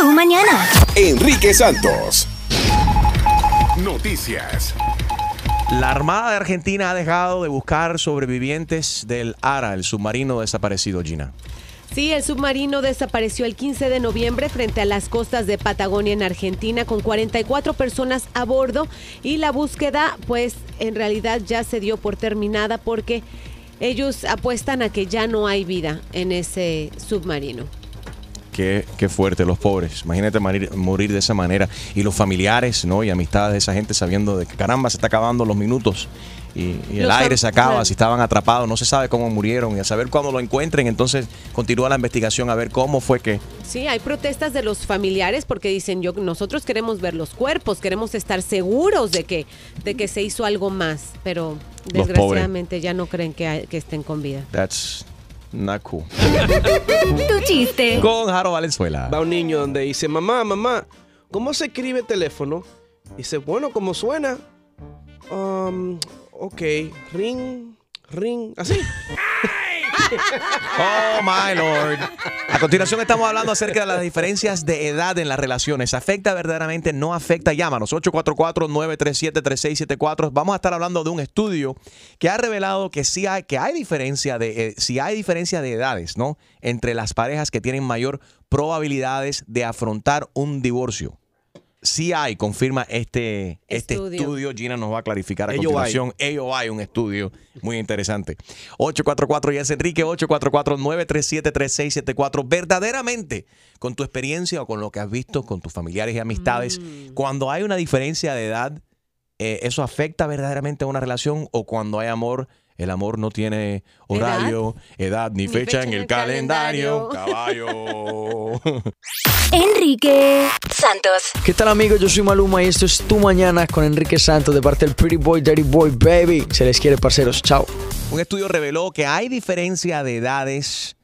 Tu mañana. Enrique Santos. Noticias. La Armada de Argentina ha dejado de buscar sobrevivientes del ARA, el submarino desaparecido, Gina. Sí, el submarino desapareció el 15 de noviembre frente a las costas de Patagonia en Argentina con 44 personas a bordo y la búsqueda pues en realidad ya se dio por terminada porque ellos apuestan a que ya no hay vida en ese submarino. Qué, qué fuerte, los pobres. Imagínate morir, morir de esa manera. Y los familiares, ¿no? Y amistades de esa gente sabiendo de que caramba se está acabando los minutos y, y el Los aire se acaba, claro. si estaban atrapados, no se sabe cómo murieron. Y a saber cuándo lo encuentren, entonces continúa la investigación a ver cómo fue que. Sí, hay protestas de los familiares porque dicen, yo nosotros queremos ver los cuerpos, queremos estar seguros de que de que se hizo algo más, pero desgraciadamente ya no creen que, estén con vida. That's cool. Tu chiste. Con Jaro Valenzuela. Va un niño donde dice, mamá, mamá, ¿cómo se escribe teléfono? Dice, bueno, ¿cómo suena? Um, ok, ring, ring, así. Oh my lord. A continuación estamos hablando acerca de las diferencias de edad en las relaciones. ¿Afecta verdaderamente? ¿No afecta? Llámanos 844-937-3674. Vamos a estar hablando de un estudio que ha revelado que sí hay, que hay diferencia de, eh, hay diferencia de edades, ¿no? Entre las parejas que tienen mayor probabilidades de afrontar un divorcio. Sí hay, confirma este, este Estudio. estudio. Gina nos va a clarificar a Ello continuación. Ello hay un estudio muy interesante. 844 ya es Enrique, 844-937-3674. Verdaderamente, con tu experiencia o con lo que has visto con tus familiares y amistades, cuando hay una diferencia de edad, eh, ¿eso afecta verdaderamente a una relación o cuando hay amor? El amor no tiene horario, edad, ni, fecha, en el, calendario. Caballo. Enrique Santos. ¿Qué tal amigos? Yo soy Maluma y esto es Tu Mañana con Enrique Santos de parte del Pretty Boy, Dirty Boy, Baby. Se les quiere, parceros. Chao. Un estudio reveló que hay diferencia de edades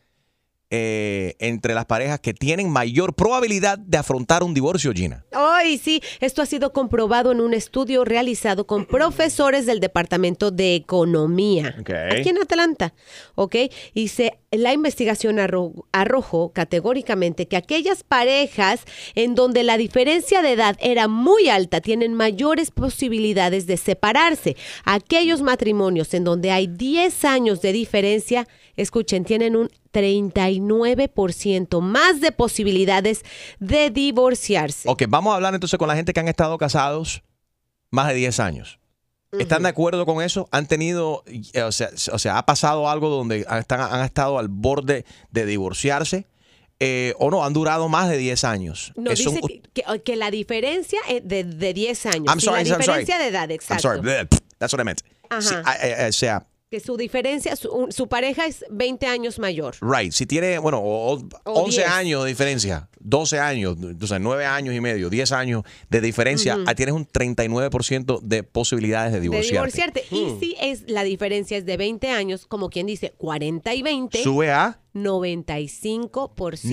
eh, entre las parejas que tienen mayor probabilidad de afrontar un divorcio, Gina. Ay, sí, esto ha sido comprobado en un estudio realizado con profesores del Departamento de Economía aquí en Atlanta, ¿ok? Y se, la investigación arro- arrojó categóricamente que aquellas parejas en donde la diferencia de edad era muy alta tienen mayores posibilidades de separarse. Aquellos matrimonios en donde hay 10 años de diferencia, escuchen, tienen un 39% más de posibilidades de divorciarse. Ok, vamos a hablar entonces con la gente que han estado casados más de 10 años. ¿Están de acuerdo con eso? ¿Han tenido, eh, o sea, o sea ha pasado algo donde han, han estado al borde de divorciarse? Eh, ¿O no? ¿Han durado más de 10 años? No, Es un- dice que, que- que la diferencia es de, de 10 años. I'm sorry, la I'm sorry. diferencia de edad, I'm exacto. sorry, bleh, that's what I meant. Ajá. Sí, o sea, Que su diferencia, su, un- su pareja es 20 años mayor. Right, si tiene, bueno, o- o- O 11 10. años de diferencia, 12 años, o sea, 9 años y medio, 10 años de diferencia, ah, tienes un 39% de posibilidades de De divorciarte. divorciarte. Y si es la diferencia es de 20 años, como quien dice 40 y 20, Sube a 95%.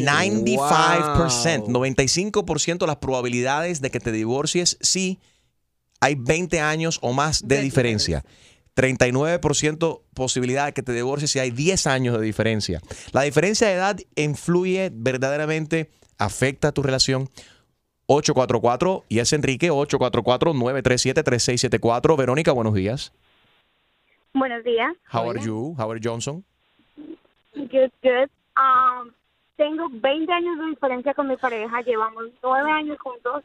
95%, 95% las probabilidades de que te divorcies si hay 20 años o más de, De diferencia. 39% posibilidad de que te divorcies si hay 10 años de diferencia. La diferencia de edad influye verdaderamente, afecta a tu relación. 844 y es Enrique 844-937-3674. Verónica, buenos días. Buenos días. How are you? Howard Johnson. Good, good. Um, tengo 20 años de diferencia con mi pareja, llevamos 9 años juntos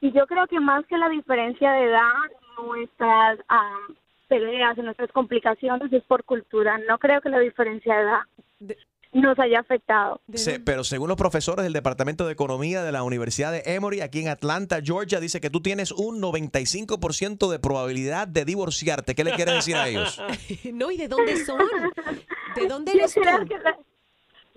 y yo creo que más que la diferencia de edad, nuestras um, peleas y nuestras complicaciones es por cultura. No creo que la diferencia de edad De- nos haya afectado. Se- pero según los profesores del Departamento de Economía de la Universidad de Emory, aquí en Atlanta, Georgia, dice que tú tienes un 95% de probabilidad de divorciarte. ¿Qué le quieres decir a ellos? no, ¿y de dónde son? ¿De dónde eres tú? creo que la-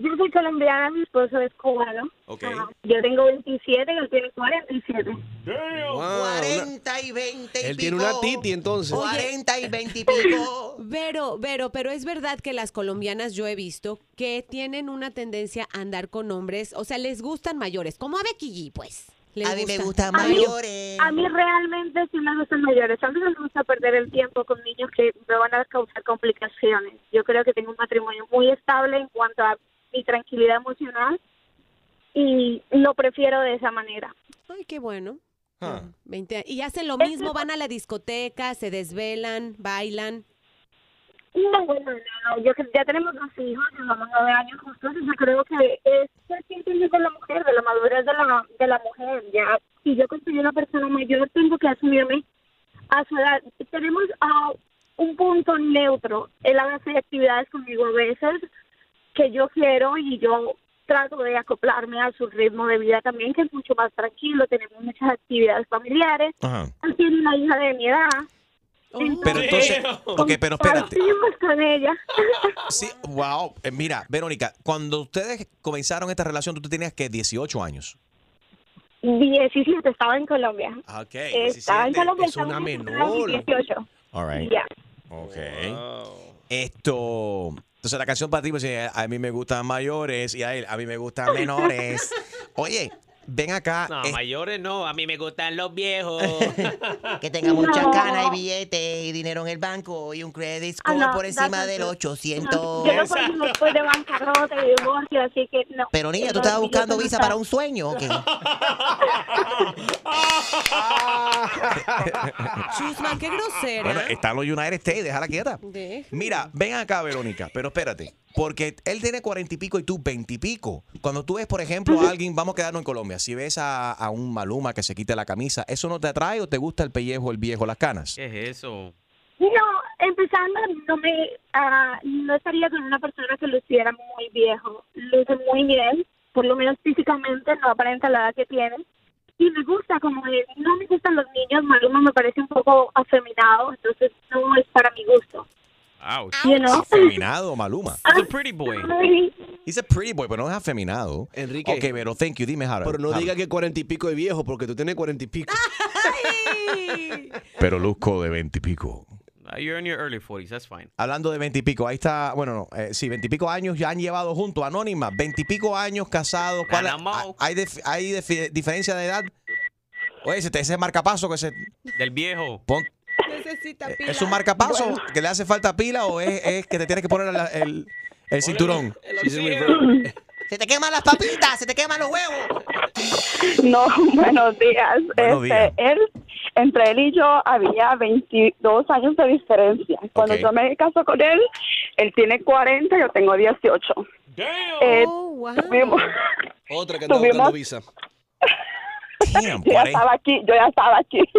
yo soy colombiana, mi esposo es cubano. Ok. Ajá. Yo tengo 27 y él tiene 47. Wow, una- 40 y 20 y él tiene pico. una titi entonces. 40 y 20 y pico. Vero, Vero, pero es verdad que las colombianas yo he visto que tienen una tendencia a andar con hombres, o sea, les gustan mayores, como a Becky G, pues. Les A mí me gusta. gustan A mí- mayores. A mí realmente sí me gustan mayores. A mí no me gusta perder el tiempo con niños que me van a causar complicaciones. Yo creo que tengo un matrimonio muy estable en cuanto a mi tranquilidad emocional y lo prefiero de esa manera. Ay, qué bueno. Ah. 20 a- y hacen lo mismo, van a la discoteca, se desvelan, bailan. No, bueno, no, no, yo ya tenemos dos hijos, llevamos nueve años juntos y yo creo que es consciente con la mujer, de la madurez de la, de la mujer. Ya, si yo soy una persona mayor, tengo que asumirme a su edad. Tenemos ah, un punto neutro. Él hace actividades conmigo a veces que yo quiero y yo trato de acoplarme a su ritmo de vida también, que es mucho más tranquilo. Tenemos muchas actividades familiares. Ajá. Él tiene una hija de mi edad. Oh. Pero entonces, ok, pero espérate. Con ella. Sí, wow. Eh, mira, Verónica, cuando ustedes comenzaron esta relación, tú tenías que 18 años. 17, estaba en Colombia. Ah, Ok. estaba en 17. Colombia. es una en menor. 18. All right. Ya. Ok. Wow. Esto. Entonces la canción para ti, pues, a mí me gustan mayores y a él, a mí me gustan menores. Oye, ven acá. No, mayores no, a mí me gustan los viejos. Que tenga mucha No. cana y billete y dinero en el banco y un credit Ah, score no, por encima del not- 800. Yo no puedo después de bancarrota y divorcio, así que no. Pero niña, ¿tú estabas buscando billetes visa para un sueño o qué? Chusma, qué grosera. bueno, están los United States, déjala quieta. Deja. Mira, ven acá, Verónica, pero espérate, porque él tiene cuarenta y pico y tú veinte y pico. Cuando tú ves, por ejemplo, a alguien, vamos a quedarnos en Colombia, si ves a, a un Maluma que se quite la camisa, ¿eso no te atrae o te gusta el pellejo, el viejo, las canas? ¿Qué es eso? No, empezando, no me, ah, no estaría con una persona que luciera muy viejo. Luce muy bien, por lo menos físicamente, no aparenta la edad que tiene. Y me gusta como él. No me gustan los niños, Maluma me parece un poco afeminado, entonces no es para mi gusto. Ouch. You know? Afeminado, Maluma. He's a pretty boy. He's a pretty boy, pero no es afeminado. Enrique. Ok, pero thank you, dime, Harold. Pero no Harold. diga que cuarenta y pico de viejo, porque tú tienes cuarenta y pico. Pero luzco de veinte y pico. Uh, You're in your early 40s, that's fine. Hablando de veintipico, ahí está, bueno, no, eh, sí, veintipico años ya han llevado juntos, Anónima, veintipico años casados. ¿Cuál, Anamao. ¿Hay, dif- hay dif- diferencia de edad? Oye, ese, ese marcapaso que se Del viejo. pon- Necesita eh, pila. ¿Es un marcapaso que le hace falta pila o es, es que te tienes que poner la- el, el cinturón? Se te queman las papitas, se te queman los huevos. No, buenos días. Buenos este, días. Él, entre él y yo había 22 años de diferencia. Cuando yo me caso con él, él tiene 40, yo tengo 18. Eh, Oh, wow. tuvimos- Otra que Tuvimos- buscando visa. Damn, yo ya estaba aquí, yo ya estaba aquí.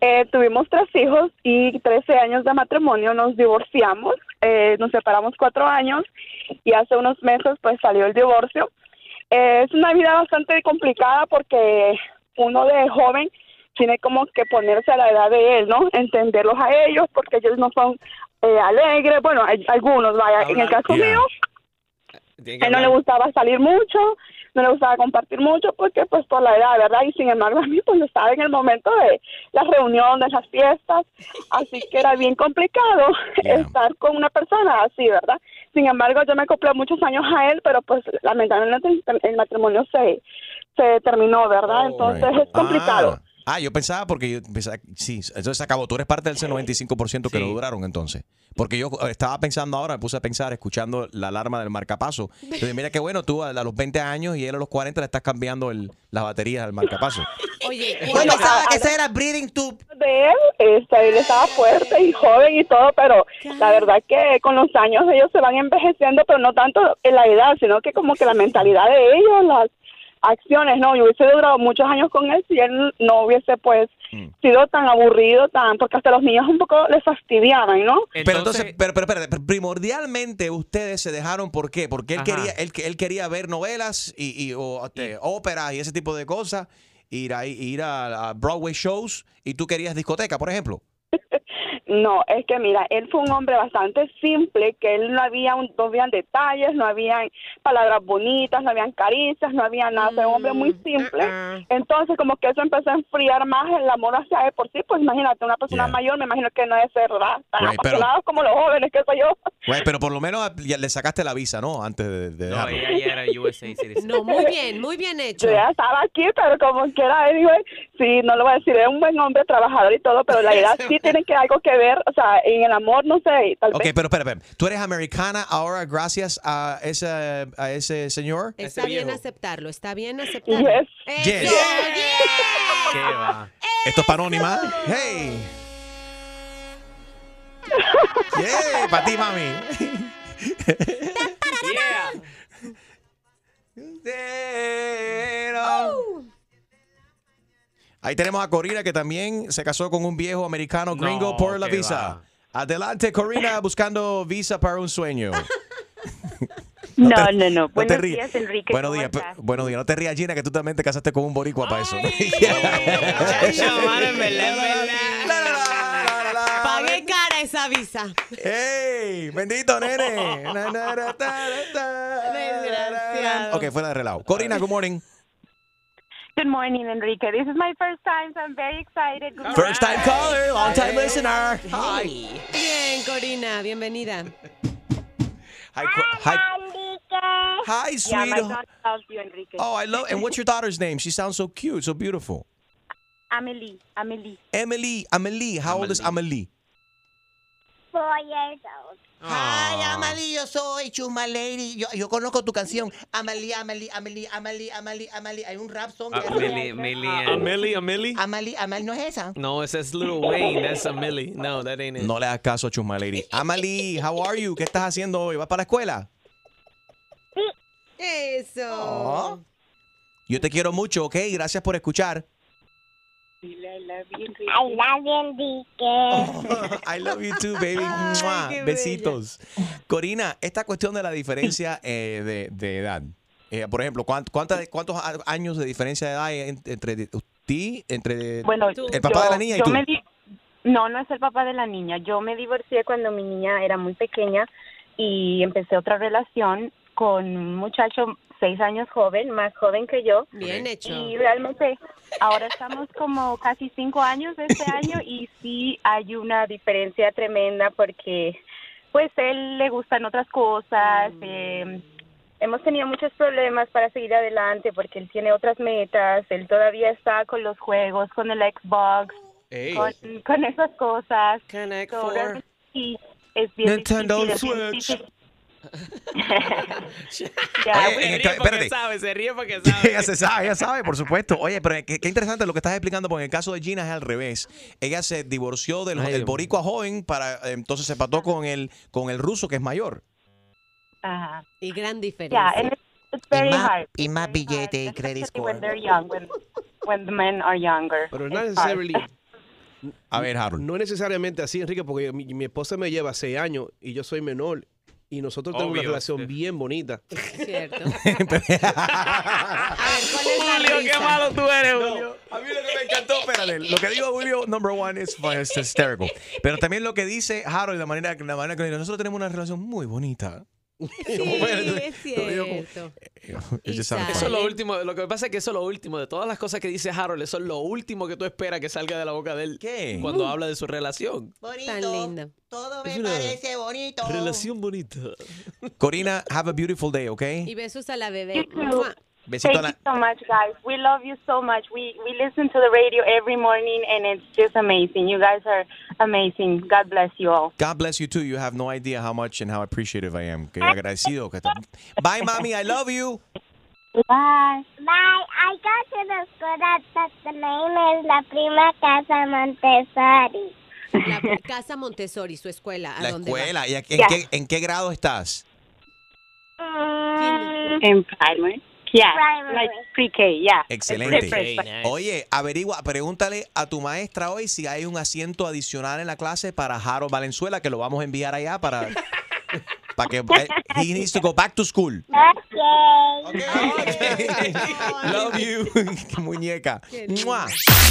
Eh, tuvimos tres hijos y 13 años de matrimonio, nos divorciamos, eh, nos separamos cuatro años y hace unos meses pues salió el divorcio. Eh, es una vida bastante complicada porque uno de joven tiene como que ponerse a la edad de él, ¿no? Entenderlos a ellos porque ellos no son eh, alegres, bueno, hay algunos, vaya, en el caso Yeah. mío, a él no le gustaba salir mucho, no le gustaba compartir mucho porque pues por la edad, ¿verdad? Y sin embargo a mí pues estaba en el momento de las reuniones, las fiestas, así que era bien complicado Yeah. estar con una persona así, ¿verdad? Sin embargo yo me acoplé muchos años a él, pero pues lamentablemente el matrimonio se, se terminó, ¿verdad? Oh, Entonces Right. es complicado. Ah, ah, yo pensaba porque yo pensaba, sí, entonces se acabó. Tú eres parte del ese 95% que Sí. no duraron entonces. Porque yo estaba pensando ahora, me puse a pensar, escuchando la alarma del marcapaso. Entonces, mira qué bueno, tú a, a los 20 años y él a los 40 le estás cambiando el- las baterías al marcapaso. Oye, Yo Bueno, pensaba que ese era breathing tube. de él, este, él estaba fuerte y joven y todo, pero la verdad que con los años ellos se van envejeciendo, pero no tanto en la edad, sino que como que la mentalidad de ellos, las acciones, ¿no? Yo hubiese durado muchos años con él si él no hubiese, pues, Mm. sido tan aburrido, tan, porque hasta los niños un poco les fastidiaban, ¿no? pero entonces, pero, pero, espérate, pero primordialmente ustedes se dejaron, ¿por qué? Porque él Ajá. quería él, él quería ver novelas y, y o, este, óperas y ese tipo de cosas, ir a, ir a, a Broadway shows y tú querías discoteca, por ejemplo. No, es que mira, él fue un hombre bastante simple, que él no había un- no habían detalles, no habían palabras bonitas, no habían caricias, no había nada, fue un hombre muy simple. Entonces, como que eso empezó a enfriar más el amor hacia él por sí, pues imagínate, una persona Yeah. mayor, me imagino que no debe ser ¿verdad? tan Right, pero- apasionados como los jóvenes, qué sé yo. Pero por lo menos ya le sacaste la visa, ¿no? Antes de, de No, ella ya era USA citizen. no, muy bien, muy bien hecho. Yo ya estaba aquí, pero como quiera, anyway, sí, no lo voy a decir, es un buen hombre trabajador y todo, pero la edad sí tiene que algo que ver, o sea, en el amor, no sé, tal Ok, vez. pero espera, espera. ¿Tú eres americana ahora gracias a ese, a ese señor? Está bien aceptarlo, está bien aceptarlo. Yes. Yes. Eso, ¿Qué va? Esto es para Anónima. ¡Hey! ¡Yeah! Para ti, mami. Yeah. Ahí tenemos a Corina que también se casó con un viejo americano gringo No, por la visa. va. Adelante, Corina, buscando visa para un sueño. No, te- no, no. te Buenos días, Enrique. Buenos ¿cómo días, buenos días. No te rías, Gina, que tú también te casaste con un boricua para eso. ¿no? Pagué cara esa visa. ¡Ey! ¡Bendito, nene! Ok, fuera de relajo. Corina, good morning. Good morning, Enrique. This is my first time, so I'm very excited. Good First time caller, long time listener. Hi. Bien, Corina, bienvenida. Hi, Co- hi. Hi, Yeah, my sweetheart. daughter loves you, Enrique. Oh, I love. And what's your daughter's name? She sounds so cute, so beautiful. Amelie, Amelie. Emily. Amelie. How old is Amelie? Four years old. Ay, Amalie, yo soy Chuma Lady. Yo, yo conozco tu canción. Amalie, Amalie, Amalie, Amalie, Amalie, Amalie. Hay un rap song. Uh, es- Millie, Millie, and- Amelie, Amelie. Amalie, Amalie, ¿no es esa? No, ese es Lil Wayne. That's a Millie. No, that ain't it. No le hagas caso a Chusma Lady. Amalie, how are you? ¿Qué estás haciendo hoy? ¿Vas para la escuela? Eso. Yo te quiero mucho, ¿ok? Gracias por escuchar. I love you, Enrique. I love you too, baby. Besitos. Corina, esta cuestión de la diferencia eh, de, de edad. Eh, por ejemplo, ¿cuánto- cuánta- ¿cuántos años de diferencia de edad hay en- entre ti, entre Bueno, el papá yo- de la niña y yo tú? me di- No, no es el papá de la niña. Yo me divorcié cuando mi niña era muy pequeña y empecé otra relación con un muchacho seis años joven, más joven que yo. Bien hecho. Y realmente ahora estamos como casi cinco años de este año y sí hay una diferencia tremenda porque pues él le gustan otras cosas. eh, hemos tenido muchos problemas para seguir adelante porque él tiene otras metas. Él todavía está con los juegos, con el Xbox, con, con esas cosas. Connect So, four. realmente sí, es bien Nintendo difícil, Switch. difícil. Oye, Ya, en Se el ríe ca- porque espérate. sabe, se ríe porque sabe. ella se sabe, ella sabe, por supuesto. Oye, pero qué, qué interesante lo que estás explicando, porque en el caso de Gina es al revés. Ella se divorció del Ay, el boricua joven para entonces se pató con el con el ruso que es mayor. Ajá. Y gran Yeah, diferencia. and it's, very y más, hard. y más billete y credit especially when score. they're young, when, when the men are younger. Pero no necessarily, A ver, Harold. no es necesariamente así, Enrique, porque mi, mi esposa me lleva seis años y yo soy menor. Y nosotros tenemos Obvio, una relación bien bonita. Cierto. A ver, ¿cuál es la Julio, qué malo tú eres, Julio. A mí lo que me encantó, espérate, lo que digo Julio, number one, es es hysterical. Pero también lo que dice Harold, la manera, la manera que nosotros tenemos una relación muy bonita. Sí, es cierto. Y Eso es lo último. Lo que pasa es que eso es lo último. De todas las cosas que dice Harold, eso es lo último que tú esperas que salga de la boca de él. ¿Qué? Cuando habla de su relación. Bonito. Tan linda. Todo me parece bonito. Relación bonita. Corina, have a beautiful day, ¿ok? Y besos a la bebé. You too. Mua. Besito Thank la... you so much, guys. We love you so much. We we listen to the radio every morning, and it's just amazing. You guys are amazing. God bless you all. God bless you too. You have no idea how much and how appreciative I am. Agradecido. Bye, mami. I love you. Bye. Bye. I got to the school that, that the name is La Prima Casa Montessori. La casa Montessori, su escuela. ¿A La dónde va? escuela. ¿Y en, Yeah. qué, ¿En qué grado estás? Mm, In primary. Yeah, Primary. like pre-K. Yeah. Excelente. Oye, averigua, pregúntale a tu maestra hoy si hay un asiento adicional en la clase para Harold Valenzuela, que lo vamos a enviar allá para, para que eh, he needs to go back to school. Okay. Love you, muñeca.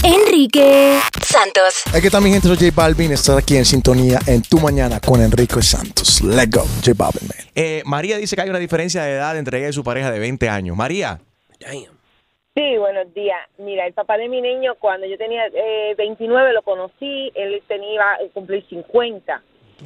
Enrique Santos. Aquí está mi gente, soy J Balvin. Estás aquí en sintonía en Tu Mañana con Enrique Santos. Let's go, J Balvin, man. Eh, María dice que hay una diferencia de edad entre ella y su pareja de 20 años. María, Sí, buenos días. Mira, el papá de mi niño, cuando yo tenía eh, 29 lo conocí, él tenía iba a cumplir 50.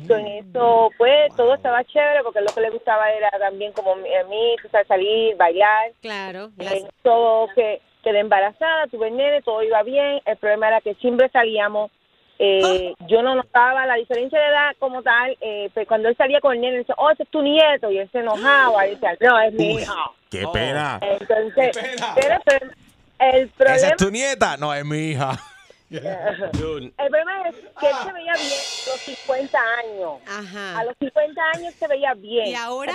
So, en eso, pues, todo estaba chévere porque lo que le gustaba era también como mi- a mí, tú sabes, salir, bailar. Claro. Eh, todo que quedé embarazada, tuve el nene, todo iba bien. El problema era que siempre salíamos eh, yo no notaba la diferencia de edad como tal, eh, pero cuando él salía con el nene, decía, oh, ese es tu nieto, y él se enojaba, y decía, no, es mi hijo. ¡Qué pena! Entonces, pero, pero el ¿Esa problema, es tu nieta? No, es mi hija. el problema es que él se veía bien a los 50 años. A los 50 años se veía bien. ¿Y ahora?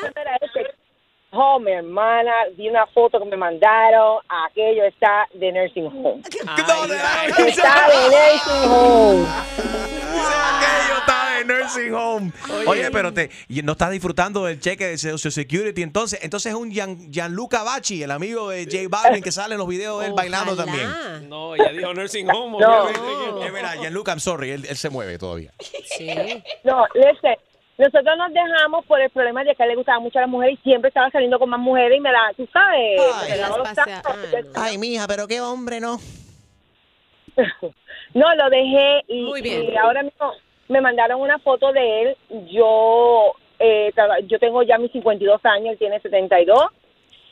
Oh, mi hermana, vi una foto que me mandaron, aquello está de nursing home. Está de nursing home. Aquello está de nursing home. Oye, pero te, no estás disfrutando del cheque de Social Security. Entonces, entonces es un Gian- Gianluca Bacci, el amigo de J Balvin, que sale en los videos de él bailando también. No, ya dijo nursing home. No. Es verdad, Gianluca, I'm sorry, él, él se mueve todavía. No, listen, nosotros nos dejamos por el problema de que a él le gustaba mucho a las mujeres y siempre estaba saliendo con más mujeres y me la, tú sabes, me regalaba los tacos. Ay, mija, pero qué hombre, ¿no? No, lo dejé y, y ahora mismo me mandaron una foto de él. Yo eh, yo tengo ya mis 52 años, él tiene 72.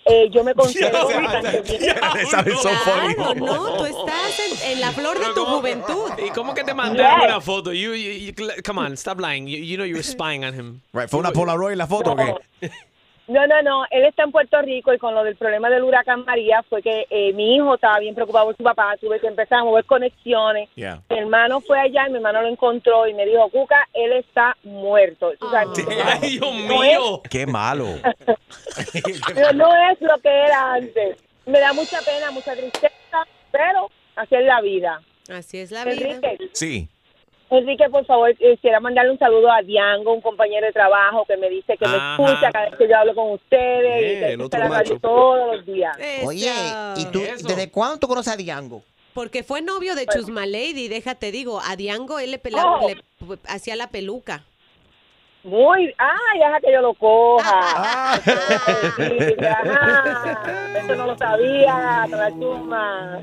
Eh, yo me considero bien. Claro, no, tú estás en, en la flor de tu juventud. ¿Y cómo que te mandaron Yes. una foto? You, you, you- come on, stop lying. You, you know you were spying on him. Right, ¿Fue una Polaroid la foto o qué? No, no, no, él está en Puerto Rico y con lo del problema del huracán María fue que eh, mi hijo estaba bien preocupado por su papá, tuve que empezar a mover conexiones. Yeah. Mi hermano fue allá, mi hermano lo encontró y me dijo, Cuca, él está muerto. Sabes, Ay, Dios no es- Qué malo. Pero no es lo que era antes. Me da mucha pena, mucha tristeza, pero así es la vida. Así es la vida. Enrique, Sí. Enrique, por favor, quisiera mandarle un saludo a Diango, un compañero de trabajo que me dice que me escucha cada vez que yo hablo con ustedes y Bien, que la radio todos los días. Oye, ¿y tú desde cuándo tú conoces a Diango? Porque fue novio de Chusma Lady, déjate digo, a Diango él le, pela- Oh. le hacía la peluca. Muy, ay, deja que yo lo coja. Ah. Ajá. Eso no lo sabía, la chuma.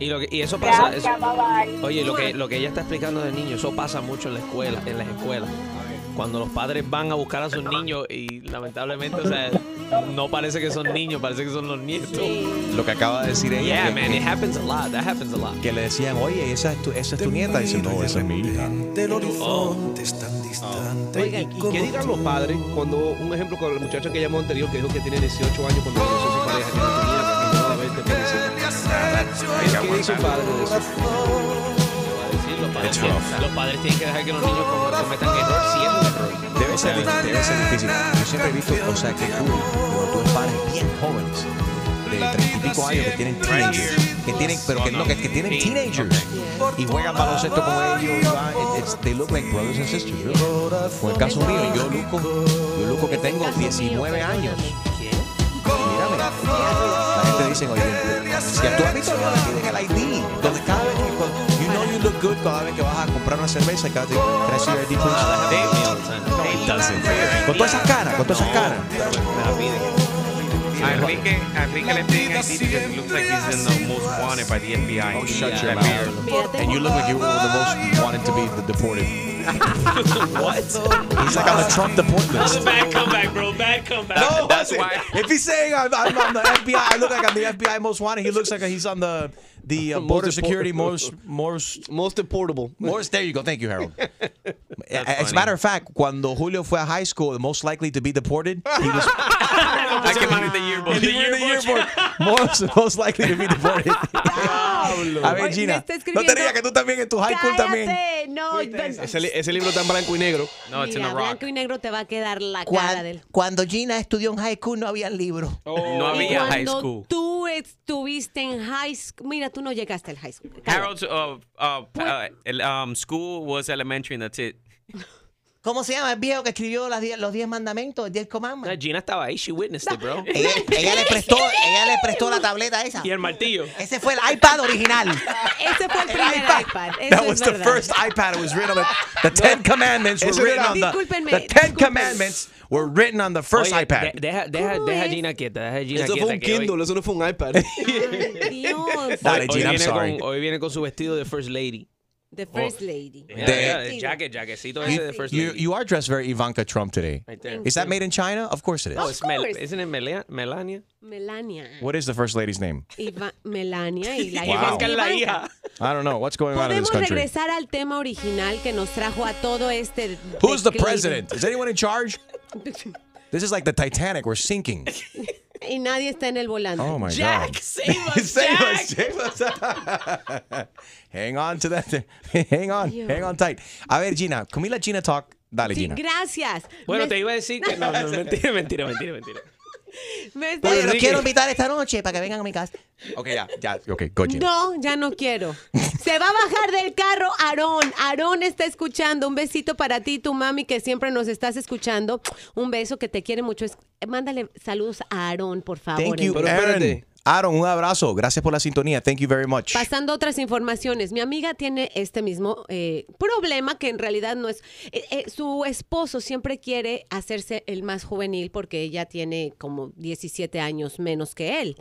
Y, lo que, y eso pasa. Gracias, eso, bye bye. Oye, lo que, lo que ella está explicando del niño, eso pasa mucho en la escuela, en las escuelas. Cuando los padres van a buscar a sus niños y lamentablemente, o sea, no parece que son niños, parece que son los nietos. Lo que acaba de decir ella. Yeah, que, man, it happens a lot. That happens a lot. Que le decían, oye, esa es tu, esa es tu nieta. Y no, oh, esa es mi hija. Del oh. horizonte es tan distante. Oiga, ¿y, qué dirán los padres cuando, un ejemplo, con la muchacha que llamó anterior, que dijo que tiene 18 años cuando conoció a su pareja, que no tenía, que tenía 20, 25? Es que dice padre los, padres tienen, rough. los padres tienen que dejar que los niños cometan error si. Debe ser, debe ser difícil. Yo siempre he visto, o sea, que tú, cuando tú padres bien jóvenes, de treinta y pico años que tienen teenagers, que tienen, pero que no, que, que tienen teenagers y juegan baloncesto con ellos, eh, eh, they look like brothers and sisters, really. El caso mío, yo luco, yo luco que tengo 19 años. La gente dice, oye, si tú has visto lo que tienen el ID, donde cada vez que, you know you look good cada vez que vas a comprar una cerveza, cada vez que see your ID, please? No, it doesn't. Con todas esas caras, con todas esas caras. A Enrique, a Enrique le piden ID because he looks like he's in the most wanted by the FBI. Oh, shut your mouth. And you look like you were the most wanted to be the deported. what? He's like on the Trump deported That's list. a bad comeback, bro. Bad comeback. No, that's why. If he's saying I'm, I'm on the FBI, I look like I'm the FBI most wanted. He looks like he's on the the uh, border Most security deport- most most most deportable. Most there you go. Thank you, Harold. As a matter of fact, cuando Julio fue a high school, most likely to be deported, he was I came out in the yearbook. in the yearbook, most, most likely to be deported. A ver, Gina, no te digas que tú también en tu high school también. No, Ese, li- ese libro está en blanco y negro. No, it's in the rock. blanco y negro te va a quedar la cara del. Cuando Gina estudió en high school no había libros. No Y había high cuando school. tú estuviste en high school, mira, tú no llegaste al high school. Harold's uh, uh, uh, um, school was elementary and that's it. ¿Cómo se llama el viejo que escribió las die- los 10 mandamientos, el 10 commandments? Gina estaba ahí, she witnessed it, bro. Ella, ella le prestó, ella le prestó la tableta esa. Y el martillo. Ese fue el iPad original. Ese fue el primer iPad. Eso That es was the verdad. first iPad. It was written on the, the Ten Commandments were written on the, Discúlpenme, the Ten. Commandments were written on the first Oye, iPad. de- deja, deja, ¿Cómo deja es? Gina quieta, deja Gina Eso quieta. fue un que hoy- Kindle, eso no fue un iPad. Dios. Dale, hoy, Gina, I'm viene sorry. con, hoy viene con su vestido de First Lady. The first oh. lady. Yeah, De- yeah, el jacket, jacketcito ese ah, de First You, Lady. you are dressed very Ivanka Trump today. Right there. Is that made in China? Of course it is. No, it's Mel, isn't it Melia- Melania? Melania. What is the first lady's name? Iva- Melania y la Wow. hija Es que es la hija. I don't know what's going on in this country. regresar al tema original que nos trajo a todo este. Who's the president? Is anyone in charge? This is like the Titanic. We're sinking. Y nadie está en el volante. Oh my Jack, God. save us, Save Jack. us, save us. hang on to that. Hang on. Hang on tight. A ver, Gina. Can we let Gina talk? Dale, Sí, Gina. gracias. Bueno, Me- te iba a decir que no, no, mentira, mentira, mentira, mentira. Me está- Oye, los quiero invitar esta noche para que vengan a mi casa. Ok, ya, ya. Ok, Gina. No, ya no quiero. Se va a bajar del carro Aarón. Aarón está escuchando. Un besito para ti, tu mami, que siempre nos estás escuchando. Un beso que te quiere mucho. Es- Mándale saludos a Aarón, por favor. Thank you, Pero Aaron. espérate. Aaron, un abrazo. Gracias por la sintonía. Thank you very much. Pasando a otras informaciones, mi amiga tiene este mismo eh, problema que en realidad no es... eh, eh, su esposo siempre quiere hacerse el más juvenil porque ella tiene como 17 años menos que él.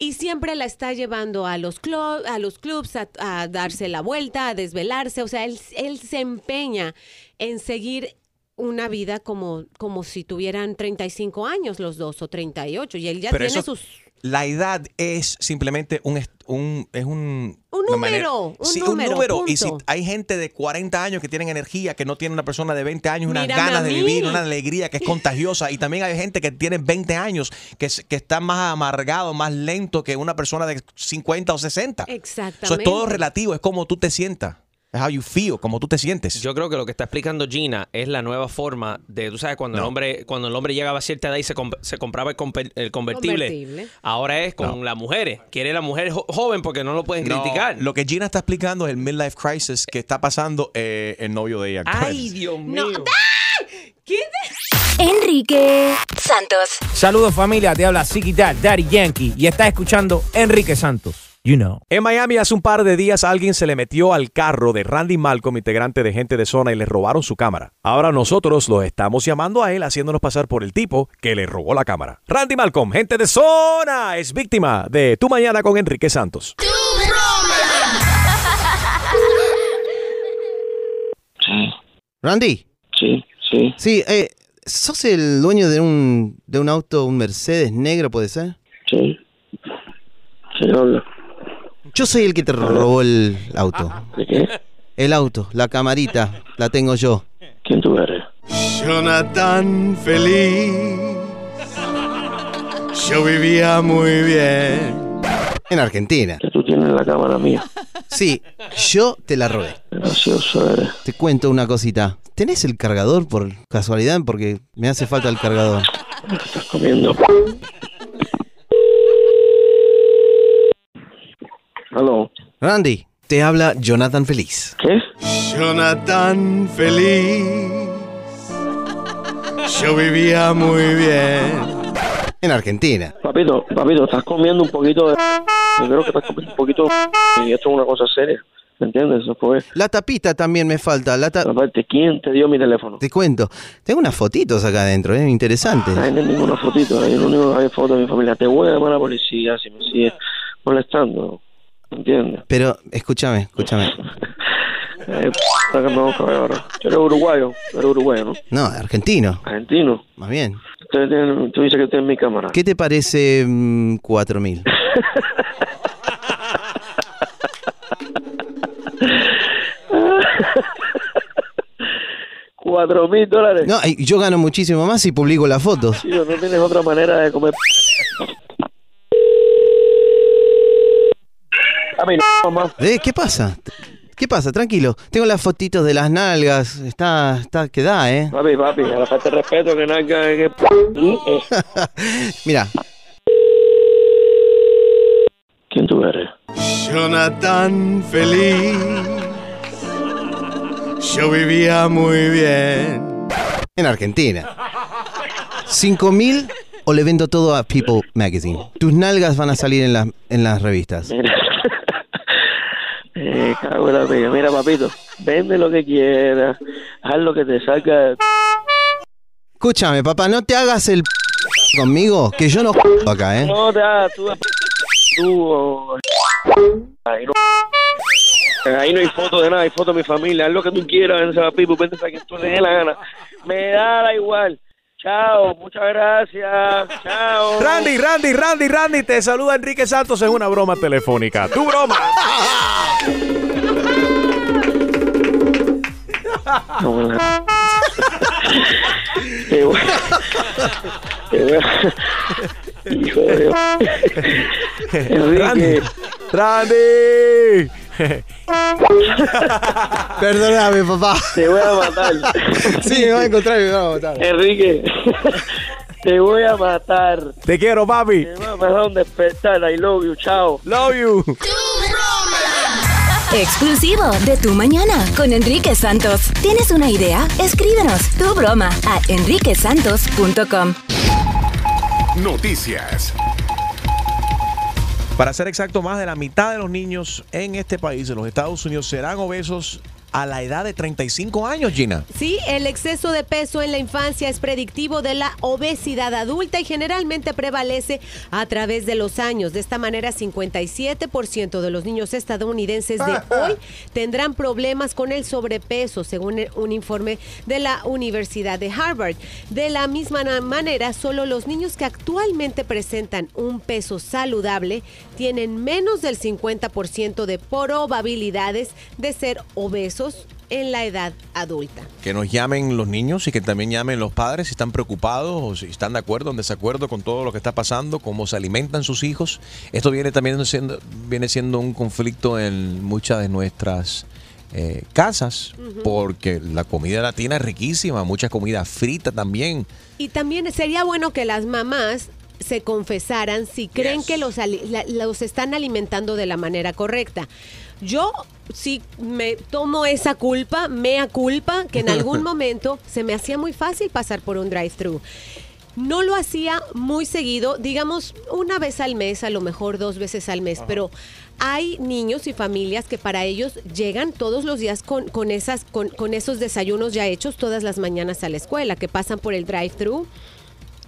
Y siempre la está llevando a los, clu- a los clubs a, a darse la vuelta, a desvelarse. O sea, él, él se empeña en seguir una vida como, como si tuvieran 35 años los dos o 38. Y él ya Pero tiene eso- sus... La edad es simplemente un, un es un Un número, un sí, número, un número. Y si hay gente de 40 años que tienen energía, que no tiene una persona de 20 años, unas Mírame ganas de vivir, una alegría que es contagiosa. Y también hay gente que tiene 20 años, que, que está más amargado, más lento que una persona de 50 o 60. Exactamente. Eso es todo relativo, es como tú te sientas. Es how you feel, como tú te sientes. Yo creo que lo que está explicando Gina es la nueva forma de, tú sabes, cuando el hombre cuando el hombre llegaba a cierta edad y se, comp- se compraba el, convertible, Convertible. ahora es con las mujeres. Quiere la mujer jo- joven porque no lo pueden No, criticar. Lo que Gina está explicando es el midlife crisis que está pasando eh, el novio de ella. Ay, Dios mío. Enrique Santos. Saludos familia, te habla Ziggy Dad, Daddy Yankee y estás escuchando Enrique Santos. You know. En Miami hace un par de días alguien se le metió al carro de Randy Malcolm, integrante de Gente de Zona, y le robaron su cámara. Ahora nosotros lo estamos llamando a él haciéndonos pasar por el tipo que le robó la cámara. Randy Malcolm, Gente de Zona, es víctima de Tu Mañana con Enrique Santos. Randy. Sí, sí. Sí, eh, ¿sos el dueño de un, de un auto, un Mercedes negro, puede ser? Sí. ¿Quién habla? Yo soy el que te robó el auto. ¿De qué? El auto, la camarita, la tengo yo. ¿Quién tú eres? Jonathan feliz. Yo vivía muy bien. En Argentina. Que tú tienes la cámara mía. Sí, yo te la robé. Gracioso eres. Te cuento una cosita. ¿Tenés el cargador por casualidad? Porque me hace falta el cargador. Estás comiendo. Aló. Randy, te habla Jonathan Feliz. ¿Qué? Jonathan Feliz. Yo vivía muy bien. En Argentina. Papito, papito, estás comiendo un poquito de... Yo creo que estás comiendo un poquito de... Y esto es una cosa seria. ¿Me entiendes? Eso fue... La tapita también me falta. La ta- Aparte, ¿quién te dio mi teléfono? Te cuento. Tengo unas fotitos acá adentro, ¿eh? Interesantes. No hay ninguna fotito, hay, único hay foto de mi familia. Te voy a llamar a la policía si me sigues molestando. ¿Me entiendes? Pero, escúchame, escúchame. Eh, ahora. Uruguayo, tú eres uruguayo, ¿no? No, argentino. Argentino. Más bien. Ustedes tienen- tú dices que tienes mi cámara. ¿Qué te parece mm, 4000? Cuatro mil dólares. No, y yo gano muchísimo más si publico las fotos. Tío, no tienes otra manera de comer. Eh, ¿Qué pasa? ¿Qué pasa? Tranquilo. Tengo las fotitos de las nalgas. Está, está, que da, ¿eh? Papi, papi, a la falta de respeto que nada que... Mira. ¿Quién tú eres? Jonathan feliz. Yo vivía muy bien. En Argentina. ¿Cinco mil o le vendo todo a People Magazine? Tus nalgas van a salir en, las en las revistas. Mira. Cago en la pega. Mira, papito, vende lo que quieras, haz lo que te salga. Escúchame, papá, no te hagas el conmigo, que yo no acá, ¿eh? No te hagas tú, tú o- Ahí no, ahí no hay foto de nada, hay foto de mi familia, haz lo que tú quieras, vende a Pipo, vende a quien tú le dé la gana. Me da la igual. Chao, muchas gracias. Chao. Randy, Randy, Randy, Randy, te saluda Enrique Santos en una broma telefónica. ¡Tu broma! No, la- Te voy- te voy a- Hijo de Dios. Enrique. ¡Randy! Perdóname, papá. Te voy a matar. Sí, me va a encontrar y me va a matar. Enrique. Te voy a matar. Te quiero, papi. Te va a pasar un despertar. I love you. Chao. Love you. Exclusivo de Tu Mañana con Enrique Santos. ¿Tienes una idea? Escríbenos tu broma a enriquesantos.com. Noticias. Para ser exacto, más de la mitad de los niños en este país, en los Estados Unidos, serán obesos a la edad de 35 años, Gina. Sí, el exceso de peso en la infancia es predictivo de la obesidad adulta y generalmente prevalece a través de los años. De esta manera, 57% de los niños estadounidenses de hoy tendrán problemas con el sobrepeso, según un informe de la Universidad de Harvard. De la misma manera, solo los niños que actualmente presentan un peso saludable tienen menos del 50% de probabilidades de ser obesos en la edad adulta. Que nos llamen los niños y que también llamen los padres si están preocupados o si están de acuerdo o en desacuerdo con todo lo que está pasando, cómo se alimentan sus hijos. Esto viene también siendo, viene siendo un conflicto en muchas de nuestras eh, casas, porque la comida latina es riquísima, mucha comida frita también. Y también sería bueno que las mamás se confesaran si creen que los, los están alimentando de la manera correcta. Yo sí me tomo esa culpa, mea culpa, que en algún momento se me hacía muy fácil pasar por un drive-thru. No lo hacía muy seguido, digamos una vez al mes, a lo mejor dos veces al mes, pero hay niños y familias que para ellos llegan todos los días con, con, esas, con, con esos desayunos ya hechos todas las mañanas a la escuela, que pasan por el drive-thru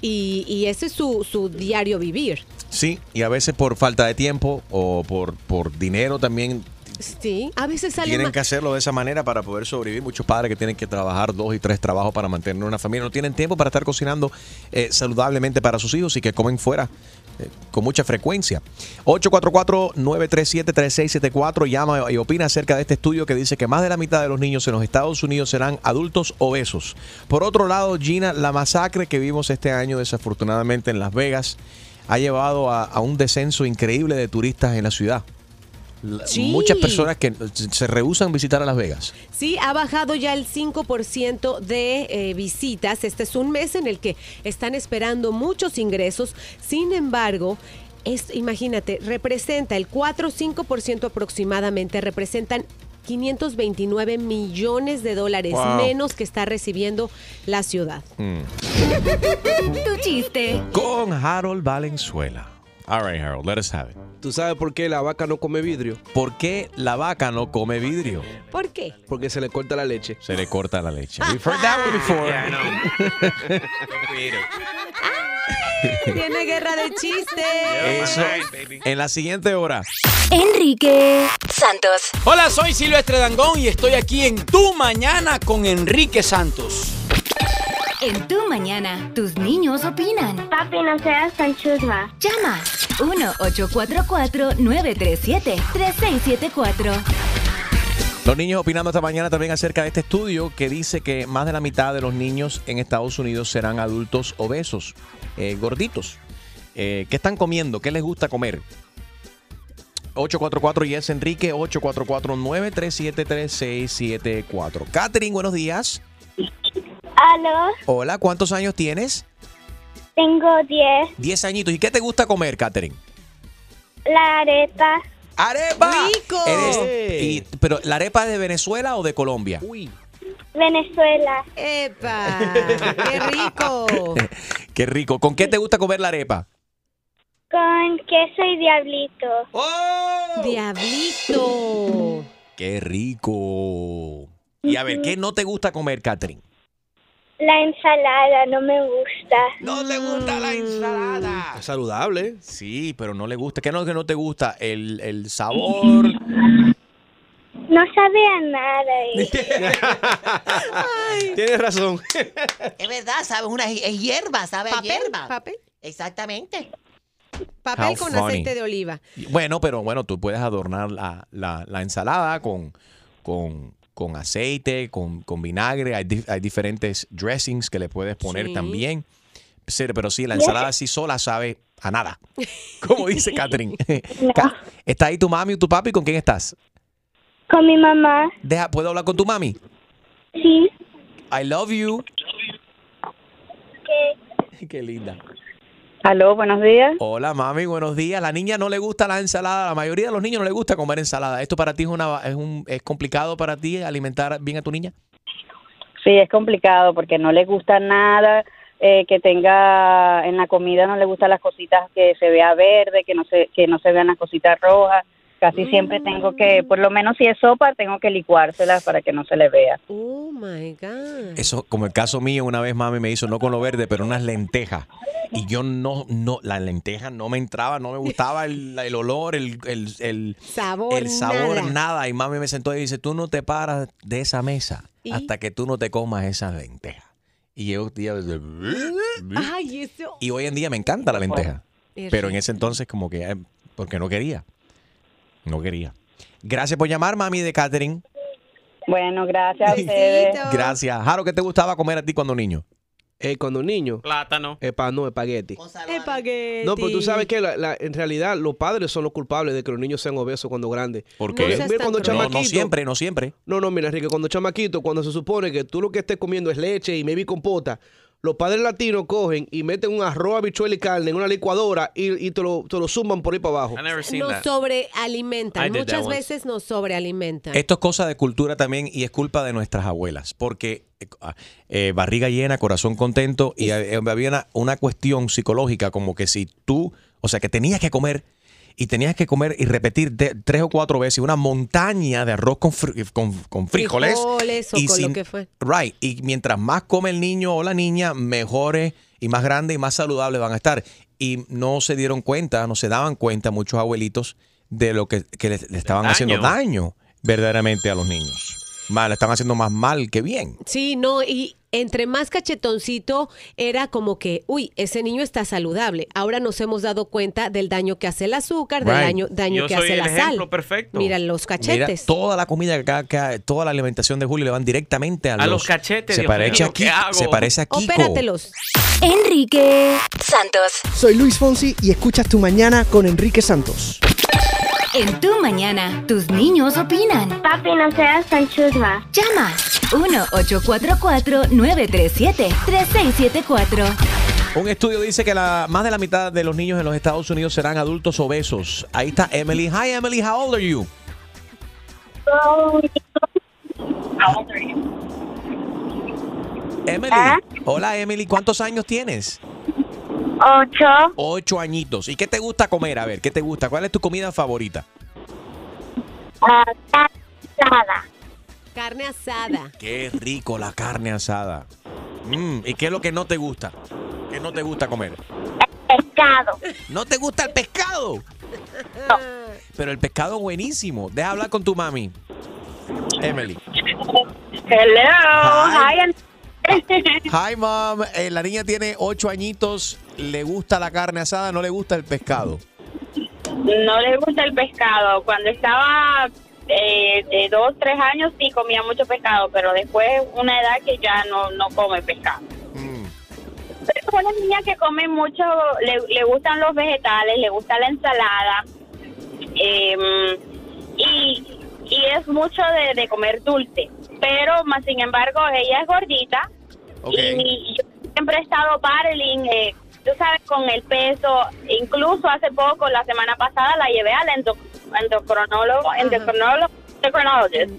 y, y ese es su, su diario vivir. Sí, y a veces por falta de tiempo o por, por dinero también Sí, a veces sale tienen que hacerlo de esa manera para poder sobrevivir. Muchos padres que tienen que trabajar dos y tres trabajos para mantener una familia no tienen tiempo para estar cocinando eh, saludablemente para sus hijos y que comen fuera eh, con mucha frecuencia. 844-937-3674 llama y opina acerca de este estudio que dice que más de la mitad de los niños en los Estados Unidos serán adultos obesos. Por otro lado, Gina, la masacre que vimos este año desafortunadamente en Las Vegas ha llevado a, a un descenso increíble de turistas en la ciudad. Sí. Muchas personas que se rehusan visitar a Las Vegas. Sí, ha bajado ya el 5% de eh, visitas. Este es un mes en el que están esperando muchos ingresos. Sin embargo, es, imagínate, representa el 4 o 5% aproximadamente, representan 529 millones de dólares Wow. menos que está recibiendo la ciudad. Tu chiste. Con Harold Valenzuela. All right, Harold, let us have it. ¿Tú sabes por qué la vaca no come vidrio? ¿Por qué la vaca no come vidrio? ¿Por qué? Porque se le corta la leche. Se le corta la leche. We've heard that one before. Tiene guerra de chistes. Eso en la siguiente hora. Enrique Santos. Hola, soy Silvestre Dangón y estoy aquí en Tu Mañana con Enrique Santos. En tu mañana, tus niños opinan. Papi, no seas tan chusma. Llama 1-844-937-3674. Los niños opinando esta mañana también acerca de este estudio que dice que más de la mitad de los niños en Estados Unidos serán adultos obesos, eh, gorditos. Eh, ¿Qué están comiendo? ¿Qué les gusta comer? 844 y es Enrique 844-937-3674. Catherine, buenos días. Aló, Hola, ¿cuántos años tienes? tengo 10. 10 añitos. ¿Y qué te gusta comer, Catherine? La arepa. ¡Arepa! ¡Rico! Eres- y- ¿Pero la arepa es de Venezuela o de Colombia? Venezuela. ¡Epa! ¡Qué rico! Qué rico. ¿Con qué te gusta comer la arepa? Con queso y diablito. ¡Diablito! ¡Qué rico! Y a ver, ¿qué no te gusta comer, Catherine? La ensalada no me gusta. No te gusta la ensalada. Es saludable. Sí, pero no le gusta. ¿Qué no que no te gusta? El, el sabor. No sabe a nada. eh. Tienes razón. Es verdad, ¿sabes? Una es hierba, ¿sabes? ¿Papel? Hierba. ¿Papel? Exactamente. Papel How con funny. aceite de oliva. Bueno, pero bueno, tú puedes adornar la, la- la ensalada con, con, con aceite, con, con vinagre. Hay, di- hay diferentes dressings que le puedes poner Sí. también. Sí, Pero sí, la ensalada así sola sabe a nada. Como dice Catherine. Ca- ¿Está ahí tu mami o tu papi? ¿Con quién estás? Con mi mamá. Deja, ¿Puedo hablar con tu mami? Sí. I love you. Qué linda. Aló, buenos días. Hola, mami, buenos días. La niña no le gusta la ensalada. La mayoría de los niños no le gusta comer ensalada. ¿Esto para ti es, una, es, un, es complicado para ti alimentar bien a tu niña? Sí, es complicado porque no le gusta nada eh, que tenga en la comida, no le gustan las cositas que se vea verde, que no se que no se vean las cositas rojas. Casi siempre tengo que, por lo menos si es sopa, tengo que licuárselas para que no se le vea. Oh my God. Eso, como el caso mío, una vez mami me hizo, no con lo verde, pero unas lentejas. Y yo no, no, la lenteja no me entraba, no me gustaba el, el olor, el, el, el Sabor, el sabor, nada. nada. Y mami me sentó y dice, tú no te paras de esa mesa ¿Y? hasta que tú no te comas esas lentejas. Y yo, tía, Ay, eso. y hoy en día me encanta la lenteja. Pero en ese entonces como que, eh, porque no quería. No quería. Gracias por llamar, mami de Catherine. Bueno, gracias a ustedes. Gracias. Jaro, ¿qué te gustaba comer a ti cuando niño? Eh, cuando niño. Plátano. Epa, no, espagueti. Espagueti. No, pero tú sabes que la- la- en realidad los padres son los culpables de que los niños sean obesos cuando grandes. ¿Por Porque, qué? No cuando cruel. No, no chamaquito- siempre, no siempre. No, no, mira, Enrique, cuando chamaquito, cuando se supone que tú lo que estés comiendo es leche y maybe compota, los padres latinos cogen y meten un arroz, habichuela y carne en una licuadora y, y te, lo, te lo zumban por ahí para abajo. Nos sobrealimentan. Muchas veces nos sobrealimentan. Esto es cosa de cultura también y es culpa de nuestras abuelas, porque eh, eh, barriga llena, corazón contento y eh, había una, una cuestión psicológica como que si tú, o sea, que tenías que comer y tenías que comer y repetir de- tres o cuatro veces una montaña de arroz con, fri- con, con frijoles. Frijoles o y con sin- lo que fue. Right, y mientras más come el niño o la niña, mejores y más grandes y más saludables van a estar. Y no se dieron cuenta, no se daban cuenta muchos abuelitos de lo que, que le, le estaban daño. haciendo daño verdaderamente a los niños. Mal, le están haciendo más mal que bien. Sí, no, y entre más cachetoncito era como que, uy, ese niño está saludable. Ahora nos hemos dado cuenta del daño que hace el azúcar, del daño, daño Yo que soy hace el la ejemplo sal. perfecto. Mira los Mira, cachetes. toda la comida, que, que- toda la alimentación de Julio le van directamente a, A los cachetes, Se Dios parece mío, aquí, ¿qué hago? se parece a Kiko. Opératelos. Enrique Santos. Soy Luis Fonsi y escuchas Tu Mañana con Enrique Santos. En tu mañana, tus niños opinan. Papi, no seas tan chusma. Llama 1-844-937-3674. Un estudio dice que la, más de la mitad de los niños en los Estados Unidos serán adultos obesos. Ahí está Emily. Hi Emily, how old are you? Emily. Hola Emily, ¿cuántos años tienes? Ocho. Ocho añitos. ¿Y qué te gusta comer? A ver, ¿qué te gusta? ¿Cuál es tu comida favorita? Ah, asada. Carne asada. Qué rico la carne asada. Mm, ¿Y qué es lo que no te gusta? ¿Qué no te gusta comer? Pescado. ¿No te gusta el pescado? Pero el pescado es buenísimo. Deja hablar con tu mami. Emily. Hello. Hi. Hi, mom. Eh, la niña tiene ocho añitos. Le gusta la carne asada, no le gusta el pescado. No le gusta el pescado. Cuando estaba eh, de dos, tres años sí comía mucho pescado, pero después una edad que ya no, no come pescado. Pero es una niña que come mucho, le, le gustan los vegetales, le gusta la ensalada em, y, y es mucho de, de comer dulce. Pero más sin embargo ella es gordita. Y yo siempre he estado battling, eh, tú sabes, con el peso. Incluso hace poco, la semana pasada, la llevé al endo- endocrinólogo, endocrinólogo, endocrinologist,